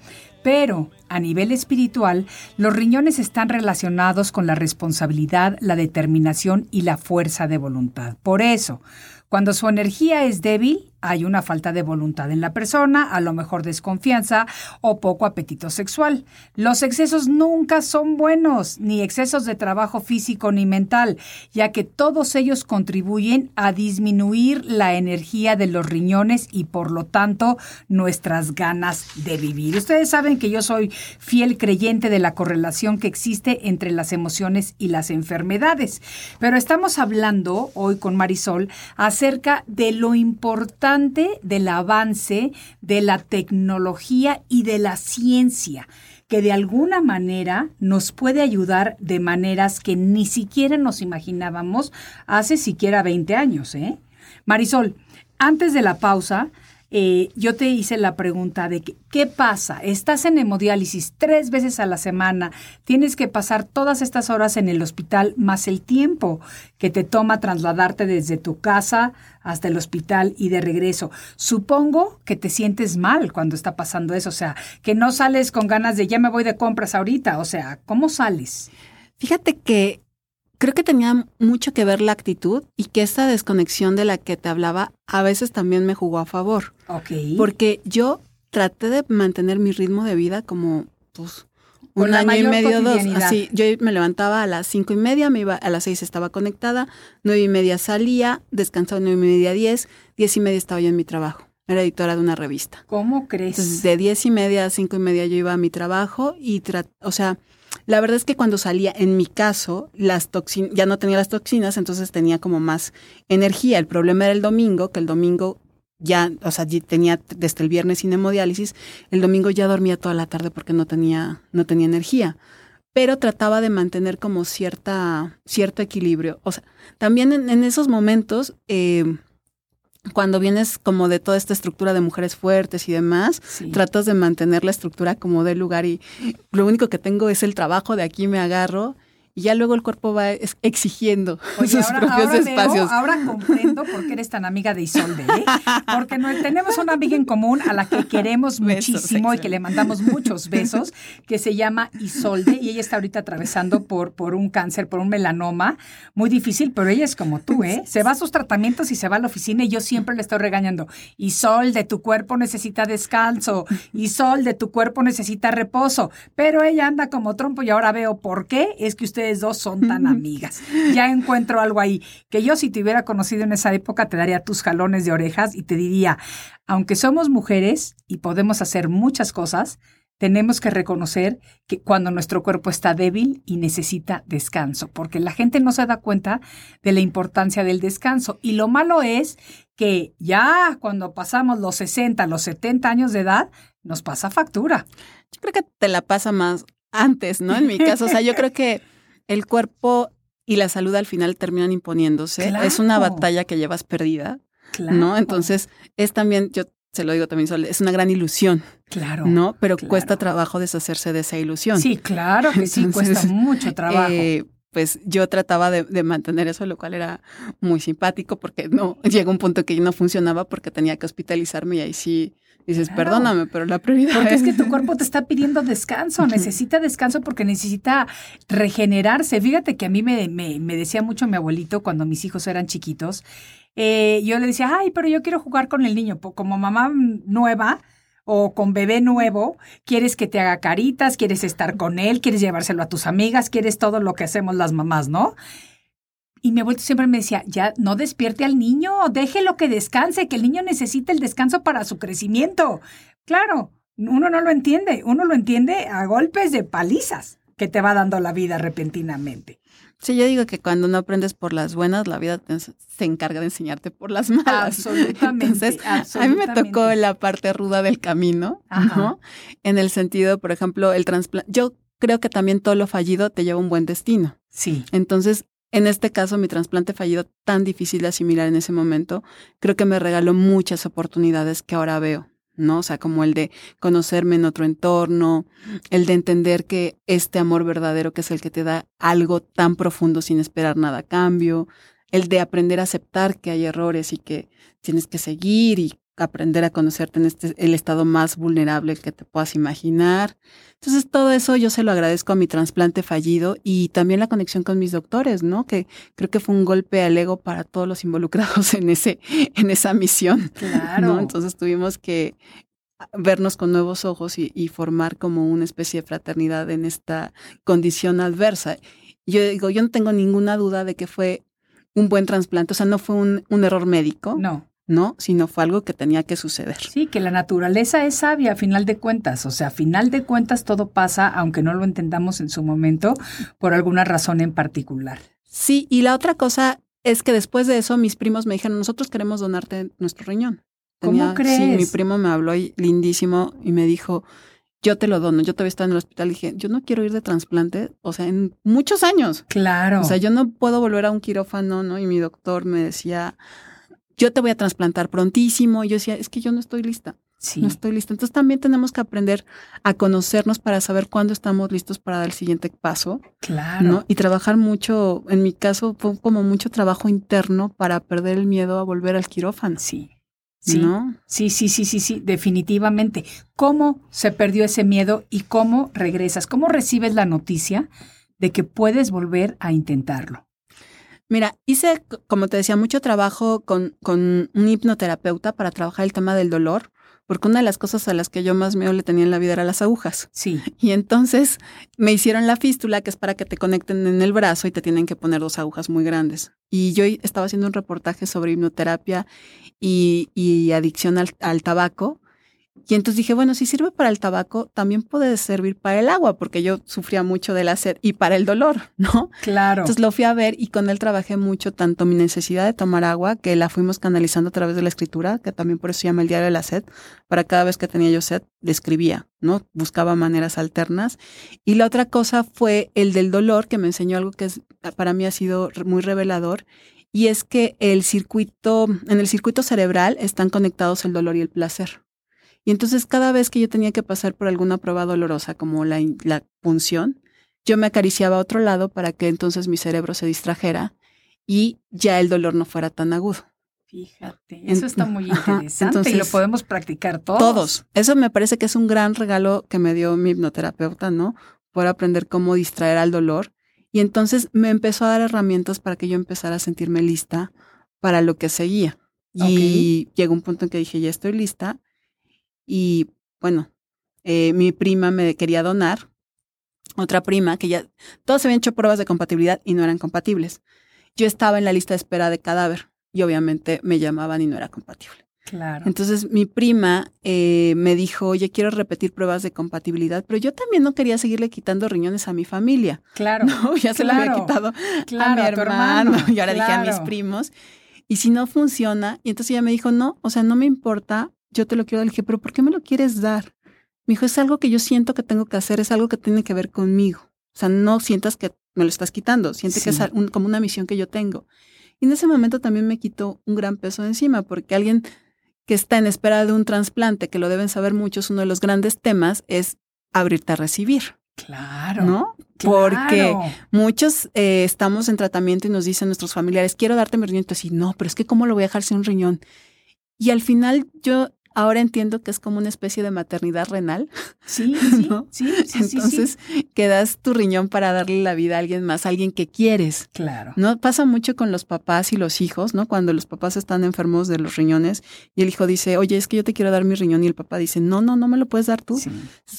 Pero a nivel espiritual, los riñones están relacionados con la responsabilidad, la determinación y la fuerza de voluntad. Por eso, cuando su energía es débil, hay una falta de voluntad en la persona, a lo mejor desconfianza o poco apetito sexual. Los excesos nunca son buenos, ni excesos de trabajo físico ni mental, ya que todos ellos contribuyen a disminuir la energía de los riñones y por lo tanto nuestras ganas de vivir. Ustedes saben que yo soy fiel creyente de la correlación que existe entre las emociones y las enfermedades, pero estamos hablando hoy con Marisol acerca de lo importante del avance de la tecnología y de la ciencia que de alguna manera nos puede ayudar de maneras que ni siquiera nos imaginábamos hace siquiera 20 años. ¿eh? Marisol, antes de la pausa, eh, yo te hice la pregunta de qué pasa, estás en hemodiálisis tres veces a la semana, tienes que pasar todas estas horas en el hospital más el tiempo que te toma trasladarte desde tu casa hasta el hospital y de regreso. Supongo que te sientes mal cuando está pasando eso, o sea, que no sales con ganas de ya me voy de compras ahorita, o sea, ¿cómo sales?
Fíjate que creo que tenía mucho que ver la actitud y que esa desconexión de la que te hablaba a veces también me jugó a favor.
Ok.
Porque yo traté de mantener mi ritmo de vida como, pues, un año y medio, dos. Así, yo me levantaba a las cinco y media, me iba a las seis estaba conectada, nueve y media salía, descansaba nueve y media, diez, diez y media estaba yo en mi trabajo. Era editora de una revista.
¿Cómo crees?
Entonces, de diez y media a cinco y media yo iba a mi trabajo y, o sea, la verdad es que cuando salía, en mi caso, las toxinas, ya no tenía las toxinas, entonces tenía como más energía. El problema era el domingo, que el domingo ya, o sea, tenía desde el viernes sin hemodiálisis, el domingo ya dormía toda la tarde porque no tenía, no tenía energía. Pero trataba de mantener como cierta, cierto equilibrio. O sea, también en, en esos momentos, eh, cuando vienes como de toda esta estructura de mujeres fuertes y demás,
Sí.
tratas de mantener la estructura como del lugar y lo único que tengo es el trabajo, de aquí me agarro y ya luego el cuerpo va exigiendo
Oye,
sus
ahora,
propios
ahora veo-
espacios.
ahora comprendo por qué eres tan amiga de Isolde, ¿eh? Porque no- tenemos una amiga en común a la que queremos
Besos,
muchísimo y que le mandamos muchos besos, que se llama Isolde y ella está ahorita atravesando por, por un cáncer, por un melanoma muy difícil, pero ella es como tú, ¿eh? Se va a sus tratamientos y se va a la oficina y yo siempre le estoy regañando. Isolde, tu cuerpo necesita descanso. Isolde, tu cuerpo necesita reposo. Pero ella anda como trompo y ahora veo por qué es que ustedes dos son tan amigas. Ya encuentro algo ahí que yo si te hubiera conocido en esa época te daría tus jalones de orejas y te diría, aunque somos mujeres y podemos hacer muchas cosas, tenemos que reconocer que cuando nuestro cuerpo está débil y necesita descanso, porque la gente no se da cuenta de la importancia del descanso. Y lo malo es que ya cuando pasamos los 60, los 70 años de edad, nos pasa factura.
Yo creo que te la pasa más antes, ¿no? En mi caso, o sea, yo creo que el cuerpo y la salud al final terminan imponiéndose. Es una
Claro.
batalla que llevas perdida,
Claro.
¿no? Entonces, es también, yo se lo digo también, Sol, es una gran ilusión,
claro.
¿no? Pero
claro.
cuesta trabajo deshacerse de esa ilusión.
Sí, claro que sí,
Entonces,
cuesta mucho trabajo.
Eh, pues yo trataba de, de mantener eso, lo cual era muy simpático porque no, llegó un punto que no funcionaba porque tenía que hospitalizarme y ahí sí dices,
Claro.
perdóname, pero la prioridad
Porque es que tu cuerpo te está pidiendo descanso, necesita descanso porque necesita regenerarse. Fíjate que a mí me, me, me decía mucho mi abuelito cuando mis hijos eran chiquitos. eh, yo le decía, ay, pero yo quiero jugar con el niño. Como mamá nueva o con bebé nuevo, quieres que te haga caritas, quieres estar con él, quieres llevárselo a tus amigas, quieres todo lo que hacemos las mamás, ¿no? Y mi abuelito siempre me decía, ya no despierte al niño, déjelo que descanse, que el niño necesita el descanso para su crecimiento. Claro, uno no lo entiende, uno lo entiende a golpes de palizas que te va dando la vida repentinamente.
Sí, yo digo que cuando no aprendes por las buenas, la vida te- se encarga de enseñarte por las malas.
Absolutamente,
Entonces, a mí me tocó la parte ruda del camino,
Ajá.
¿no? En el sentido, por ejemplo, el trasplante. Yo creo que también todo lo fallido te lleva a un buen destino.
Sí,
Entonces, en este caso, mi trasplante fallido, tan difícil de asimilar en ese momento, creo que me regaló muchas oportunidades que ahora veo, ¿no? O sea, como el de conocerme en otro entorno, el de entender que este amor verdadero, que es el que te da algo tan profundo sin esperar nada a cambio, el de aprender a aceptar que hay errores y que tienes que seguir y aprender a conocerte en este, el estado más vulnerable que te puedas imaginar. Entonces, todo eso yo se lo agradezco a mi trasplante fallido y también la conexión con mis doctores, ¿no? Que creo que fue un golpe al ego para todos los involucrados en, ese, en esa misión. Claro. Entonces, tuvimos que vernos con nuevos ojos y, formar como una especie de fraternidad en esta condición adversa. Yo digo, yo no tengo ninguna duda de que fue un buen trasplante, o sea, no fue un, un error médico.
No.
¿No? Sino fue algo que tenía que suceder.
Sí, que la naturaleza es sabia a final de cuentas, o sea, a final de cuentas todo pasa, aunque no lo entendamos en su momento, por alguna razón en particular.
Sí, y la otra cosa es que después de eso mis primos me dijeron, nosotros queremos donarte nuestro riñón.
¿Cómo crees?
Sí, mi primo me habló lindísimo y me dijo, yo te lo dono. Yo todavía estaba en el hospital y dije, yo no quiero ir de trasplante, o sea, en muchos años.
Claro.
O sea, yo no puedo volver a un quirófano, ¿no? Y mi doctor me decía, yo te voy a trasplantar prontísimo. Y yo decía, es que yo no estoy lista. Sí. No estoy lista. Entonces también tenemos que aprender a conocernos para saber cuándo estamos listos para dar el siguiente paso.
Claro.
¿no? Y trabajar mucho, en mi caso fue como mucho trabajo interno para perder el miedo a volver al quirófano.
Sí. Sí, ¿no? sí, sí, sí, sí, sí, definitivamente. ¿Cómo se perdió ese miedo y cómo regresas? ¿Cómo recibes la noticia de que puedes volver a intentarlo?
Mira, hice, como te decía, mucho trabajo con, con un hipnoterapeuta para trabajar el tema del dolor, porque una de las cosas a las que yo más miedo le tenía en la vida era las agujas.
Sí.
Y entonces me hicieron la fístula, que es para que te conecten en el brazo y te tienen que poner dos agujas muy grandes. Y yo estaba haciendo un reportaje sobre hipnoterapia y, y adicción al, al tabaco. Y entonces dije, bueno, si sirve para el tabaco, también puede servir para el agua, porque yo sufría mucho de la sed y para el dolor, ¿no?
Claro.
Entonces lo fui a ver y con él trabajé mucho, tanto mi necesidad de tomar agua, que la fuimos canalizando a través de la escritura, que también por eso se llama el diario de la sed, para cada vez que tenía yo sed, le escribía, ¿no? Buscaba maneras alternas. Y la otra cosa fue el del dolor, que me enseñó algo que es, para mí ha sido muy revelador, y es que el circuito, en el circuito cerebral están conectados el dolor y el placer. Y entonces cada vez que yo tenía que pasar por alguna prueba dolorosa como la, la punción, yo me acariciaba a otro lado para que entonces mi cerebro se distrajera y ya el dolor no fuera tan agudo.
Fíjate, eso está muy interesante y lo podemos practicar todos.
Todos. Eso me parece que es un gran regalo que me dio mi hipnoterapeuta, ¿no? Por aprender cómo distraer al dolor. Y entonces me empezó a dar herramientas para que yo empezara a sentirme lista para lo que seguía. Y llegó un punto en que dije, ya estoy lista. Y bueno, eh, mi prima me quería donar, otra prima que ya, todos habían hecho pruebas de compatibilidad y no eran compatibles. Yo estaba en la lista de espera de cadáver y obviamente me llamaban y no era compatible.
Claro.
Entonces mi prima eh, me dijo, oye, quiero repetir pruebas de compatibilidad, pero yo también no quería seguirle quitando riñones a mi familia.
Claro.
No, ya se lo había quitado a mi hermano, y ahora dije a mis primos. Y si no funciona, y entonces ella me dijo, no, o sea, no me importa, yo te lo quiero dar. Le dije, pero ¿por qué me lo quieres dar? Me dijo, es algo que yo siento que tengo que hacer, es algo que tiene que ver conmigo. O sea, no sientas que me lo estás quitando, siente que es como una misión que yo tengo. Y en ese momento también me quitó un gran peso de encima, porque alguien que está en espera de un trasplante, que lo deben saber muchos, uno de los grandes temas es abrirte a recibir.
Claro.
¿No? Porque muchos eh, estamos en tratamiento y nos dicen nuestros familiares, quiero darte mi riñón. Y no, pero es que ¿cómo lo voy a dejar sin un riñón? Y al final yo Ahora entiendo que es como una especie de maternidad renal.
Sí, sí, sí,
Entonces, quedas tu riñón para darle la vida a alguien más, a alguien que quieres.
Claro.
¿No? Pasa mucho con los papás y los hijos, ¿no? Cuando los papás están enfermos de los riñones y el hijo dice, oye, es que yo te quiero dar mi riñón y el papá dice, no, no, no me lo puedes dar tú. Sí.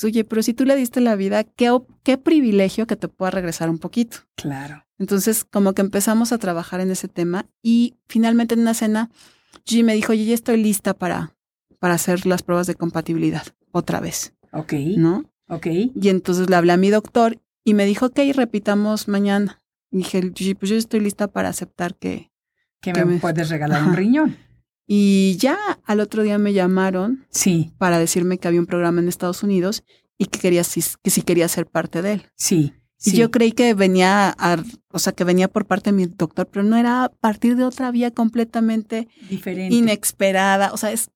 Oye, pero si tú le diste la vida, qué, qué privilegio que te pueda regresar un poquito.
Claro.
Entonces, como que empezamos a trabajar en ese tema y finalmente en una cena, G me dijo, oye, ya estoy lista para para hacer las pruebas de compatibilidad otra vez.
Ok.
¿No?
Ok.
Y entonces le hablé a mi doctor y me dijo, ok, repitamos mañana. Y dije, pues yo estoy lista para aceptar que...
Que, me, puedes regalar un riñón.
Y ya al otro día me llamaron
sí.
para decirme que había un programa en Estados Unidos y que, quería, que si quería ser parte de él.
Sí.
Y yo creí que venía, a, o sea, que venía por parte de mi doctor, pero no era a partir de otra vía completamente
Diferente.
inesperada. O sea, es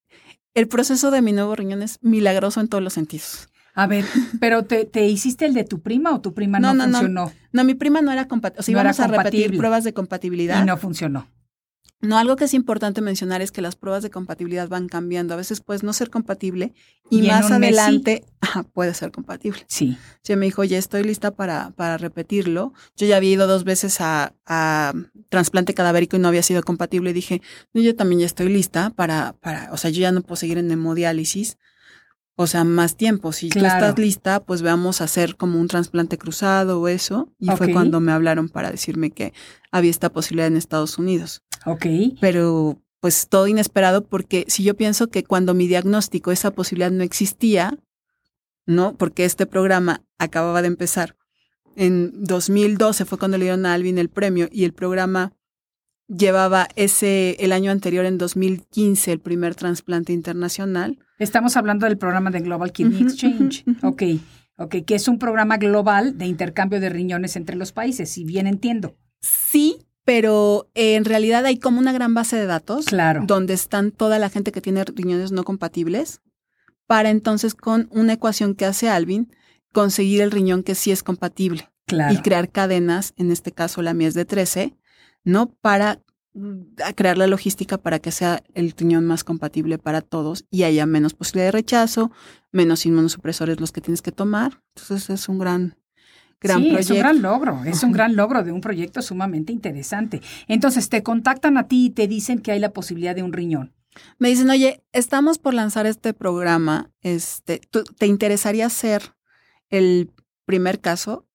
el proceso de mi nuevo riñón es milagroso en todos los sentidos.
A ver, pero te, te hiciste el de tu prima o tu prima no,
No, no, no.
funcionó
No, mi prima no era compatible. O sea,
No
íbamos a repetir pruebas de compatibilidad.
y no funcionó.
No, algo que es importante mencionar es que las pruebas de compatibilidad van cambiando. A veces puedes no ser compatible y, más
sí.
adelante puede ser compatible.
Sí.
Ella me dijo, ya estoy lista para, para repetirlo. Yo ya había ido dos veces a, a trasplante cadavérico y no había sido compatible. Y dije, no, yo también ya estoy lista para, para, o sea, yo ya no puedo seguir en hemodiálisis. O sea, más tiempo. Si tú
Claro.
estás lista, pues veamos hacer como un trasplante cruzado o eso. Y fue cuando me hablaron para decirme que había esta posibilidad en Estados Unidos
Ok.
pero pues todo inesperado porque si yo pienso que cuando mi diagnóstico esa posibilidad no existía, ¿no? Porque este programa acababa de empezar. En 2012 fue cuando le dieron a Alvin el premio y el programa llevaba ese el año anterior en 2015 el primer trasplante internacional.
Estamos hablando del programa de Global Kidney Exchange. Ok. Ok, que es un programa global de intercambio de riñones entre los países, si bien entiendo.
Sí, pero en realidad hay como una gran base de datos
Claro.
donde están toda la gente que tiene riñones no compatibles para entonces con una ecuación que hace Alvin conseguir el riñón que sí es compatible
Claro.
y crear cadenas, en este caso la mía es de 13, ¿no? Para mm, crear la logística para que sea el riñón más compatible para todos y haya menos posibilidad de rechazo, menos inmunosupresores los que tienes que tomar. Entonces es un gran, gran
sí,
proyecto.
es un gran logro, es un gran logro de un proyecto sumamente interesante. Entonces, te contactan a ti y te dicen que hay la posibilidad de un riñón.
Me dicen, oye, estamos por lanzar este programa. Este, ¿tú- ¿Te interesaría ser el primer caso?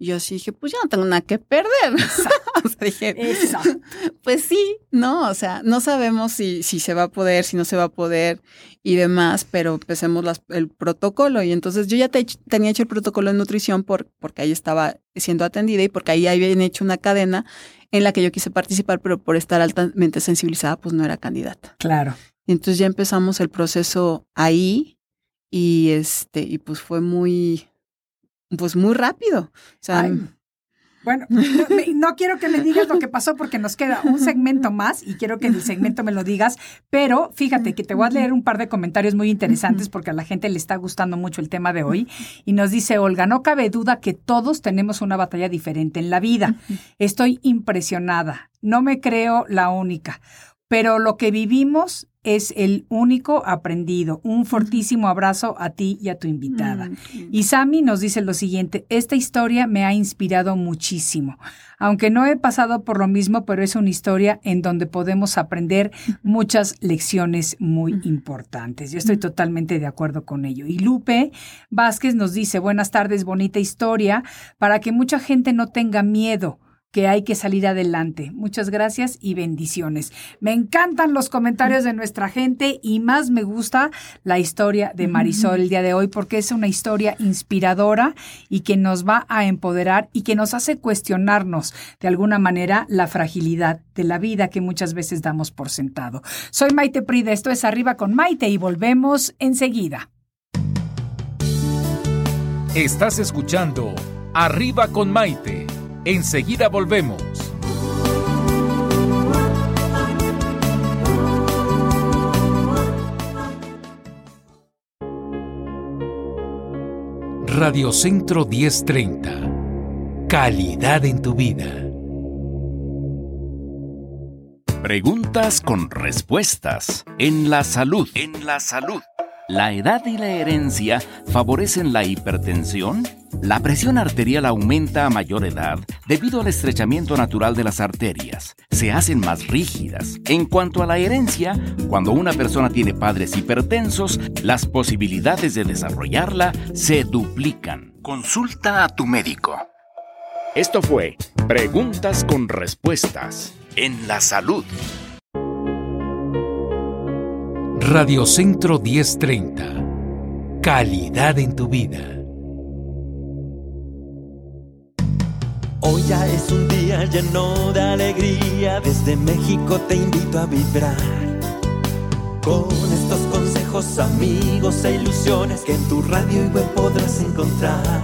Yo sí dije, pues yo no tengo nada que perder. o sea, dije,
Exacto.
pues sí, no, o sea, no sabemos si, si se va a poder, si no se va a poder y demás, pero empecemos las- el protocolo. Y entonces yo ya te- tenía hecho el protocolo de nutrición por, porque ahí estaba siendo atendida y porque ahí habían hecho una cadena en la que yo quise participar, pero por estar altamente sensibilizada, pues no era candidata.
Claro.
Y entonces ya empezamos el proceso ahí y este, y pues fue muy, pues muy rápido. O sea,
Ay, Bueno, no, no quiero que me digas lo que pasó porque nos queda un segmento más y quiero que en el segmento me lo digas, pero fíjate que te voy a leer un par de comentarios muy interesantes porque a la gente le está gustando mucho el tema de hoy y nos dice Olga, no cabe duda que todos tenemos una batalla diferente en la vida. Estoy impresionada, no me creo la única, pero lo que vivimos es el único aprendido. Un fortísimo abrazo a ti y a tu invitada.
Mm,
Y Sami nos dice lo siguiente, esta historia me ha inspirado muchísimo. Aunque no he pasado por lo mismo, pero es una historia en donde podemos aprender muchas lecciones muy importantes. Yo estoy totalmente de acuerdo con ello. Y Lupe Vázquez nos dice, buenas tardes, bonita historia, para que mucha gente no tenga miedo que hay que salir adelante. Muchas gracias y bendiciones. Me encantan los comentarios de nuestra gente y más me gusta la historia de Marisol el día de hoy porque es una historia inspiradora y que nos va a empoderar y que nos hace cuestionarnos de alguna manera la fragilidad de la vida que muchas veces damos por sentado. Soy Maite Prida, esto es Arriba con Maite y volvemos enseguida.
Estás escuchando Arriba con Maite. Enseguida volvemos. Radio Centro 1030. Calidad en tu vida.
Preguntas con respuestas. En la salud. En la salud. ¿La edad y la herencia favorecen la hipertensión? La presión arterial aumenta a mayor edad debido al estrechamiento natural de las arterias. Se hacen más rígidas. En cuanto a la herencia, cuando una persona tiene padres hipertensos, las posibilidades de desarrollarla se duplican. Consulta a tu médico. Esto fue Preguntas con Respuestas en la Salud.
Radio Centro 1030. Calidad en tu vida.
Hoy ya es un día lleno de alegría, desde México te invito a vibrar. Con estos consejos, amigos e ilusiones que en tu radio y web podrás encontrar.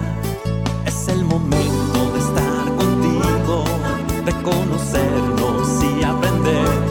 Es el momento de estar contigo, de conocernos y aprender,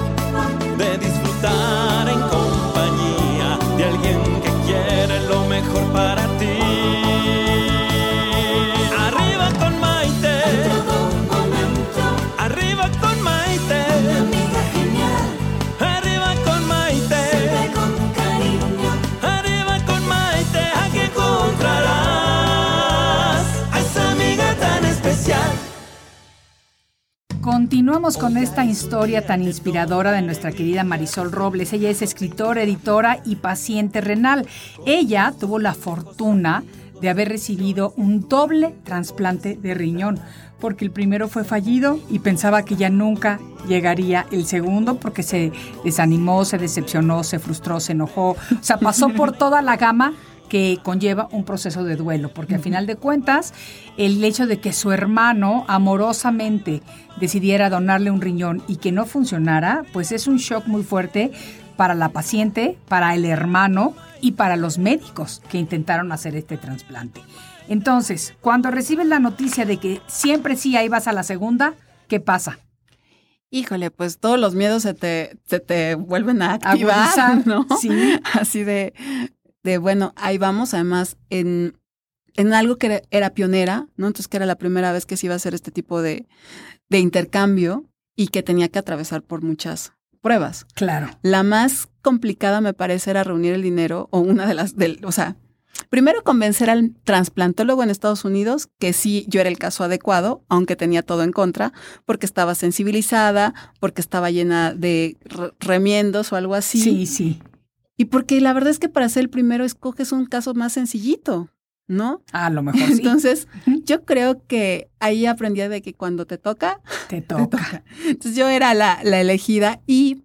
Continuamos con esta historia tan inspiradora de nuestra querida Marisol Robles. Ella es escritora, editora y paciente renal. Ella tuvo la fortuna de haber recibido un doble trasplante de riñón, porque el primero fue fallido y pensaba que ya nunca llegaría el segundo porque se desanimó, se decepcionó, se frustró, se enojó. O sea, pasó por toda la gama que conlleva un proceso de duelo, porque al final de cuentas, el hecho de que su hermano amorosamente decidiera donarle un riñón y que no funcionara, pues es un shock muy fuerte para la paciente, para el hermano y para los médicos que intentaron hacer este trasplante. Entonces, cuando recibes la noticia de que siempre sí ahí vas a la segunda, ¿qué pasa?
Híjole, pues todos los miedos se te, se te vuelven a activar, ¿no?
sí.
Así de, de, bueno, ahí vamos, además, en, en algo que era, era pionera, ¿no? Entonces, que era la primera vez que se iba a hacer este tipo de, de intercambio y que tenía que atravesar por muchas pruebas.
Claro.
La más complicada me parece era reunir el dinero o una de las, del, o sea, primero convencer al trasplantólogo en Estados Unidos que sí yo era el caso adecuado, aunque tenía todo en contra, porque estaba sensibilizada, porque estaba llena de re- remiendos o algo así.
Sí, sí.
Y porque la verdad es que para ser el primero escoges un caso más sencillito, ¿no?
A lo mejor sí.
Entonces, yo creo que ahí aprendí de que cuando te toca,
te
te
toca.
Entonces yo era la, la elegida y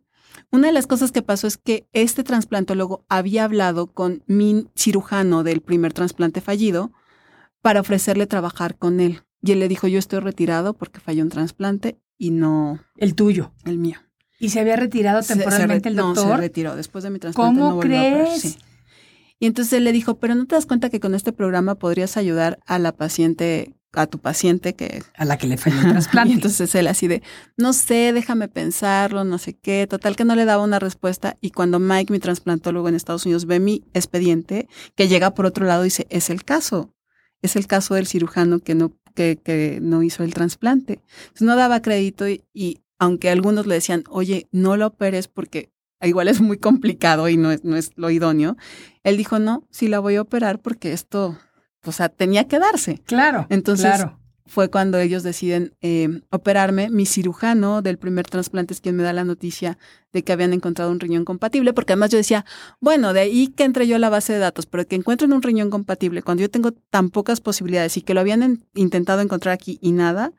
una de las cosas que pasó es que este trasplantólogo había hablado con mi cirujano del primer trasplante fallido para ofrecerle trabajar con él. Y él le dijo, yo estoy retirado porque falló un trasplante y no
El tuyo.
el mío.
¿Y se había retirado
Se- se
temporalmente
re-
el
No, se
doctor?
retiró. Después de mi trasplante
¿Cómo
no volvió a operar,
crees?
sí. Y entonces él le dijo, pero ¿no te das cuenta que con este programa podrías ayudar a la paciente, a tu paciente que
a la que le falló el trasplante.
y entonces él así de, no sé, déjame pensarlo, no sé qué, total que no le daba una respuesta. Y cuando Mike, mi trasplantólogo en Estados Unidos, ve mi expediente, que llega por otro lado, dice, es el caso, es el caso del cirujano que no, que, que no hizo el trasplante. Entonces no daba crédito y, y aunque algunos le decían, oye, no lo operes porque igual es muy complicado y no es, no es lo idóneo, él dijo, no, sí la voy a operar porque esto, o sea, tenía que darse.
Claro.
Entonces,
claro.
fue cuando ellos deciden eh, operarme. Mi cirujano del primer trasplante es quien me da la noticia de que habían encontrado un riñón compatible, porque además yo decía, bueno, de ahí que entre yo a la base de datos, pero que encuentren un riñón compatible cuando yo tengo tan pocas posibilidades y que lo habían en- intentado encontrar aquí y nada,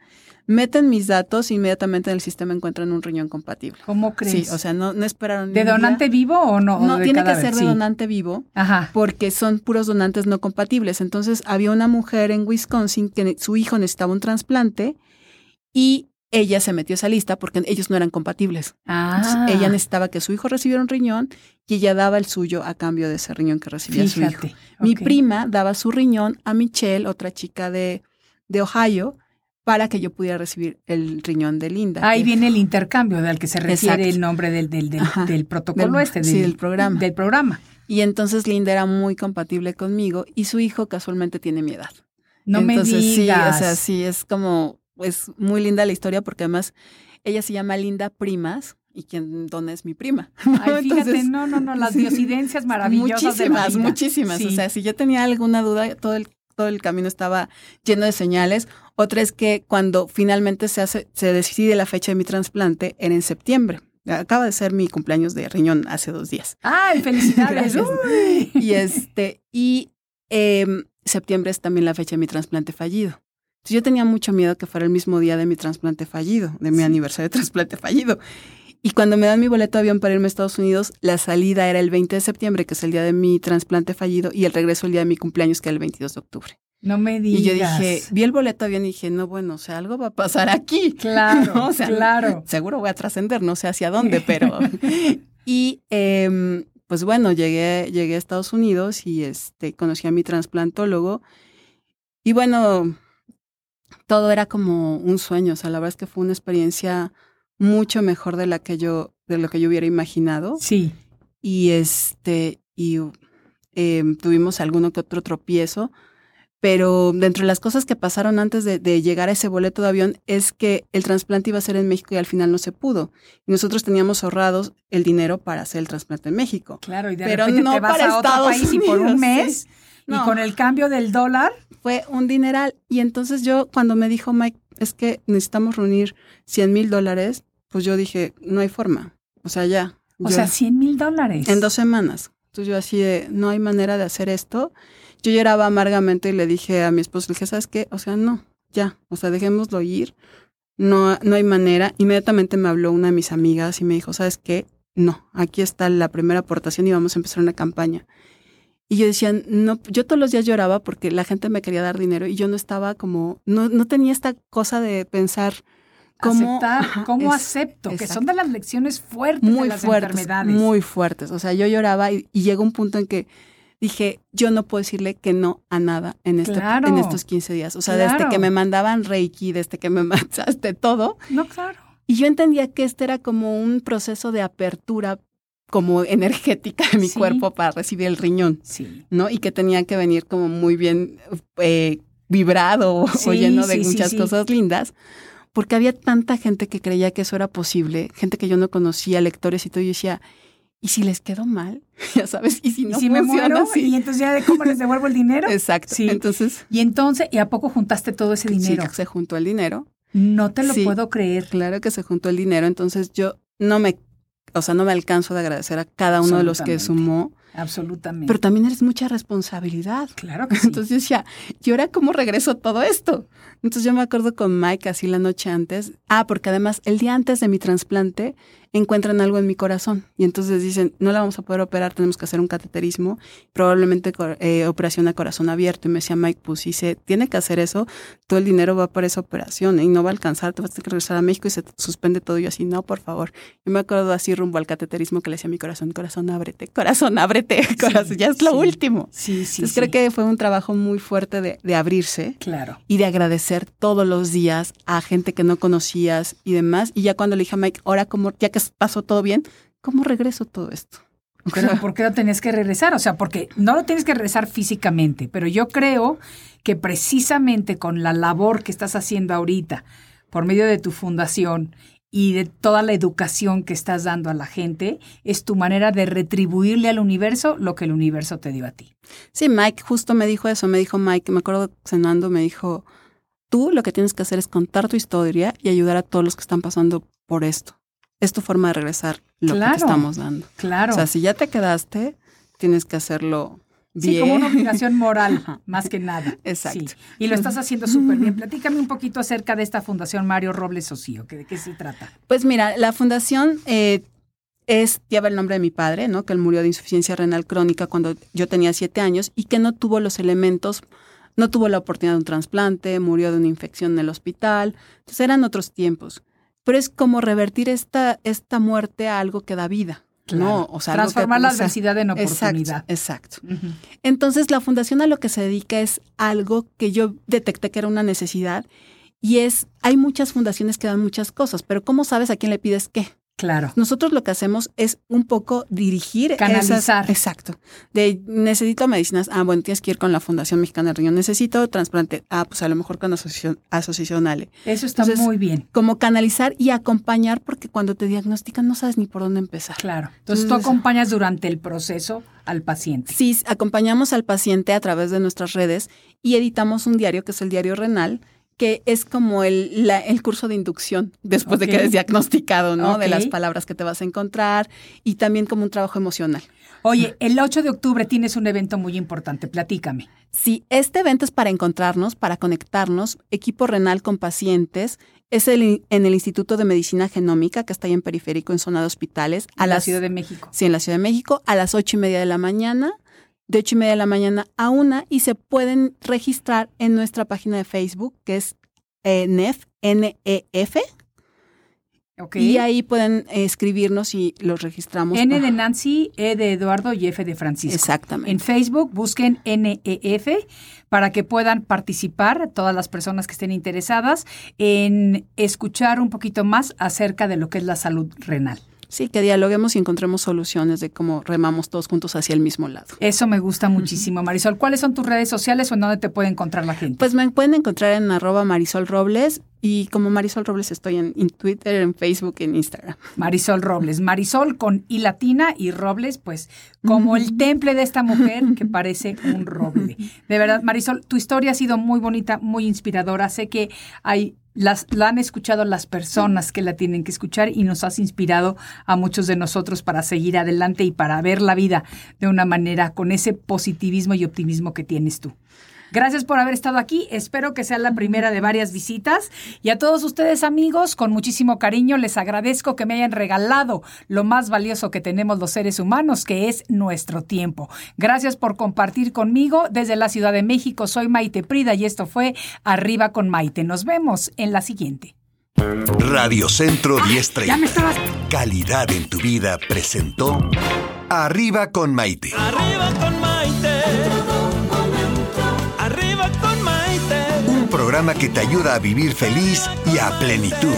meten mis datos e inmediatamente en el sistema encuentran un riñón compatible.
¿Cómo crees?
Sí, o sea, no, no esperaron.
¿De donante
día.
vivo o no? ¿O
No, tiene que ser de
Sí.
donante vivo
Ajá.
porque son puros donantes no compatibles. Entonces había una mujer en Wisconsin que su hijo necesitaba un trasplante y ella se metió a esa lista porque ellos no eran compatibles. Entonces,
Ah,
ella necesitaba que su hijo recibiera un riñón y ella daba el suyo a cambio de ese riñón que recibía su hijo.
fíjate.
Mi prima daba su riñón a Michelle, otra chica de, de Ohio, para que yo pudiera recibir el riñón de Linda.
Ahí
que-
viene el intercambio del que se refiere
Exacto.
el nombre del, del, del, protocolo este.
sí, del programa.
Del programa.
Y entonces Linda era muy compatible conmigo y su hijo casualmente tiene mi edad.
No
Entonces,
me digas.
sí, o sea, sí, es como, es muy linda la historia porque además ella se llama Linda Primas y quien dona es mi prima.
Ay, fíjate,
Entonces,
no, no, no, las diosidencias maravillosas de
Muchísimas,
vida.
muchísimas.
Sí.
O sea, si yo tenía alguna duda, todo el, todo el camino estaba lleno de señales. Otra es que cuando finalmente se hace, se decide la fecha de mi trasplante, era en septiembre. Acaba de ser mi cumpleaños de riñón hace dos días.
Ay, felicidades.
Y este, y em, septiembre es también la fecha de mi trasplante fallido. Entonces yo tenía mucho miedo que fuera el mismo día de mi trasplante fallido, de mi aniversario de trasplante fallido. Y cuando me dan mi boleto de avión para irme a Estados Unidos, la salida era el 20 de septiembre, que es el día de mi trasplante fallido, y el regreso el día de mi cumpleaños, que era el 22 de octubre.
No me digas.
Y yo dije, vi el boleto de avión y dije, no, bueno, o sea, algo va a pasar aquí.
Claro,
¿no? O sea,
claro.
Seguro voy a trascender, no sé hacia dónde, pero... y em, pues bueno, llegué, llegué a Estados Unidos y este, conocí a mi trasplantólogo. Y bueno, todo era como un sueño. O sea, la verdad es que fue una experiencia mucho mejor de la que yo, de lo que yo hubiera imaginado.
Sí.
Y este, y eh, tuvimos alguno que otro tropiezo. Pero dentro de las cosas que pasaron antes de, de, llegar a ese boleto de avión es que el trasplante iba a ser en México y al final no se pudo. Y nosotros teníamos ahorrados el dinero para hacer el trasplante en México.
Claro, y de
Pero
repente
no
te vas
para
a otro
Estados
país y por un
Unidos,
mes
sí.
Y con el cambio del dólar,
Fue un dineral. Y entonces yo, cuando me dijo Mike, es que necesitamos reunir 100 mil dólares, pues yo dije, no hay forma. O sea, ya.
o
yo-
sea, 100 mil dólares.
en dos semanas. Entonces yo así de, no hay manera de hacer esto. Yo lloraba amargamente y le dije a mi esposo, le dije, ¿sabes qué? O sea, no, ya, o sea, dejémoslo ir. No, no hay manera. Inmediatamente me habló una de mis amigas y me dijo, ¿sabes qué? No, aquí está la primera aportación y vamos a empezar una campaña. Y yo decía, no, yo todos los días lloraba porque la gente me quería dar dinero y yo no estaba como, no, no tenía esta cosa de pensar cómo,
Aceptar, cómo
es-
acepto, que son de las lecciones fuertes
muy
de las
fuertes,
enfermedades.
muy fuertes. O sea, yo lloraba y, y llegó un punto en que dije, yo no puedo decirle que no a nada en, este,
Claro.
en estos 15 días. O sea, desde que me mandaban Reiki, desde que me mandaste todo.
No, claro.
Y yo entendía que este era como un proceso de apertura como energética de mi
Sí.
cuerpo para recibir el riñón,
Sí.
¿no? Y que tenía que venir como muy bien eh, vibrado o lleno de muchas cosas lindas. Porque había tanta gente que creía que eso era posible, gente que yo no conocía, lectores y todo. Y yo decía, ¿y si les quedó mal? Ya sabes, ¿y si
Y
no
si me
funciona
muero,
así?
y entonces ya de cómo les devuelvo el dinero.
Exacto.
Sí.
Entonces,
Y entonces, ¿y a poco juntaste todo ese dinero?
sí, se juntó el dinero.
No te lo
Sí.
puedo creer.
Claro que se juntó el dinero. Entonces, yo no me, o sea, no me alcanzo de agradecer a cada uno de los que sumó.
Absolutamente.
Pero también eres mucha responsabilidad.
claro que sí.
Entonces yo decía, ¿y ahora cómo regreso todo esto? Entonces yo me acuerdo con Mike así la noche antes. Ah, porque además el día antes de mi trasplante encuentran algo en mi corazón. Y entonces dicen, no la vamos a poder operar, tenemos que hacer un cateterismo, probablemente eh, operación a corazón abierto. Y me decía Mike, pues si se tiene que hacer eso, todo el dinero va para esa operación y no va a alcanzar, te vas a tener que regresar a México y se suspende todo. Y yo así, no, por favor. Yo me acuerdo así rumbo al cateterismo que le decía a mi corazón, corazón, ábrete, corazón, ábrete, corazón, ya es lo
sí.
último.
sí, sí,
Entonces
sí.
creo que fue un trabajo muy fuerte de, de abrirse
Claro.
y de agradecer todos los días a gente que no conocías y demás. Y ya cuando le dije a Mike, ahora como, ya que pasó todo bien, ¿cómo regreso todo esto?
Pero ¿por qué no tenías que regresar? O sea, porque no lo tienes que regresar físicamente, pero yo creo que precisamente con la labor que estás haciendo ahorita, por medio de tu fundación y de toda la educación que estás dando a la gente, es tu manera de retribuirle al universo lo que el universo te dio a ti.
sí, Mike justo me dijo eso, me dijo Mike, me acuerdo cenando, me dijo, tú lo que tienes que hacer es contar tu historia y ayudar a todos los que están pasando por esto. Es tu forma de regresar lo que te estamos dando.
Claro.
O sea, si ya te quedaste, tienes que hacerlo bien.
Sí, como una obligación moral, más que nada.
Exacto.
Sí. Y lo estás haciendo súper bien. Platícame un poquito acerca de esta Fundación Mario Robles Ocío, que ¿de qué se trata?
Pues mira, la fundación eh, es, lleva el nombre de mi padre, ¿no? Que él murió de insuficiencia renal crónica cuando yo tenía siete años y que no tuvo los elementos, no tuvo la oportunidad de un trasplante, murió de una infección en el hospital. Entonces eran otros tiempos. Pero es como revertir esta, esta muerte a algo que da vida. ¿no? O sea, que-
Transformar la adversidad en oportunidad.
Exacto. Entonces, la fundación a lo que se dedica es algo que yo detecté que era una necesidad y es, hay muchas fundaciones que dan muchas cosas, pero ¿cómo sabes a quién le pides qué?
Claro.
Nosotros lo que hacemos es un poco dirigir
Canalizar.
esas- exacto. De necesito medicinas, ah, bueno, tienes que ir con la Fundación Mexicana del Riñón. Necesito trasplante, ah, pues a lo mejor con asociación, asociación Ale.
Eso está
Entonces,
muy bien.
Como canalizar y acompañar porque cuando te diagnostican no sabes ni por dónde empezar.
Claro. Entonces tú
Entonces-
acompañas durante el proceso al paciente.
Sí, acompañamos al paciente a través de nuestras redes y editamos un diario que es el diario renal, que es como el, la- el curso de inducción después de que eres diagnosticado, ¿no? De las palabras que te vas a encontrar y también como un trabajo emocional.
Oye, el 8 de octubre tienes un evento muy importante. Platícame.
Sí, este evento es para encontrarnos, para conectarnos, equipo renal con pacientes. Es el- en el Instituto de Medicina Genómica, que está ahí en Periférico, en zona de hospitales.
A
A
la
las,
Ciudad de México.
Sí, en la Ciudad de México, a las ocho y media de la mañana, de ocho y media de la mañana a una, y se pueden registrar en nuestra página de Facebook, que es eh, NEF, N-E-F,
Ok.
Y ahí pueden eh, escribirnos y los registramos.
N de Nancy, E de Eduardo y F de Francisco.
Exactamente.
En Facebook busquen NEF para que puedan participar todas las personas que estén interesadas en escuchar un poquito más acerca de lo que es la salud renal.
Sí, que dialoguemos y encontremos soluciones de cómo remamos todos juntos hacia el mismo lado.
Eso me gusta muchísimo, Marisol. ¿Cuáles son tus redes sociales o en dónde te puede encontrar la gente?
Pues me pueden encontrar en arroba Marisol Robles y como Marisol Robles estoy en, en Twitter, en Facebook, en Instagram.
Marisol Robles. Marisol con I latina y Robles, pues como el temple de esta mujer que parece un roble. De verdad, Marisol, tu historia ha sido muy bonita, muy inspiradora. Sé que hay las, la han escuchado las personas que la tienen que escuchar y nos has inspirado a muchos de nosotros para seguir adelante y para ver la vida de una manera con ese positivismo y optimismo que tienes tú. Gracias por haber estado aquí. Espero que sea la primera de varias visitas. Y a todos ustedes, amigos, con muchísimo cariño les agradezco que me hayan regalado lo más valioso que tenemos los seres humanos, que es nuestro tiempo. Gracias por compartir conmigo desde la Ciudad de México. Soy Maite Prida y esto fue Arriba con Maite. Nos vemos en la siguiente.
Radio Centro 1030.
Ya me estabas.
Calidad en tu vida presentó Arriba con Maite.
Arriba con
programa que te ayuda a vivir feliz y a plenitud.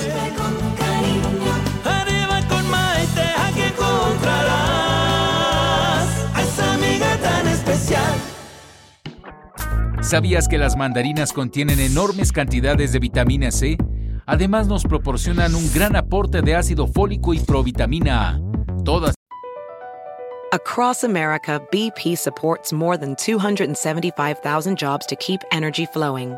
¿Sabías que las mandarinas contienen enormes cantidades de vitamina C? Además nos proporcionan un gran aporte de ácido fólico y provitamina A. Todas
Across America, BP supports more than 275,000 jobs to keep energy flowing.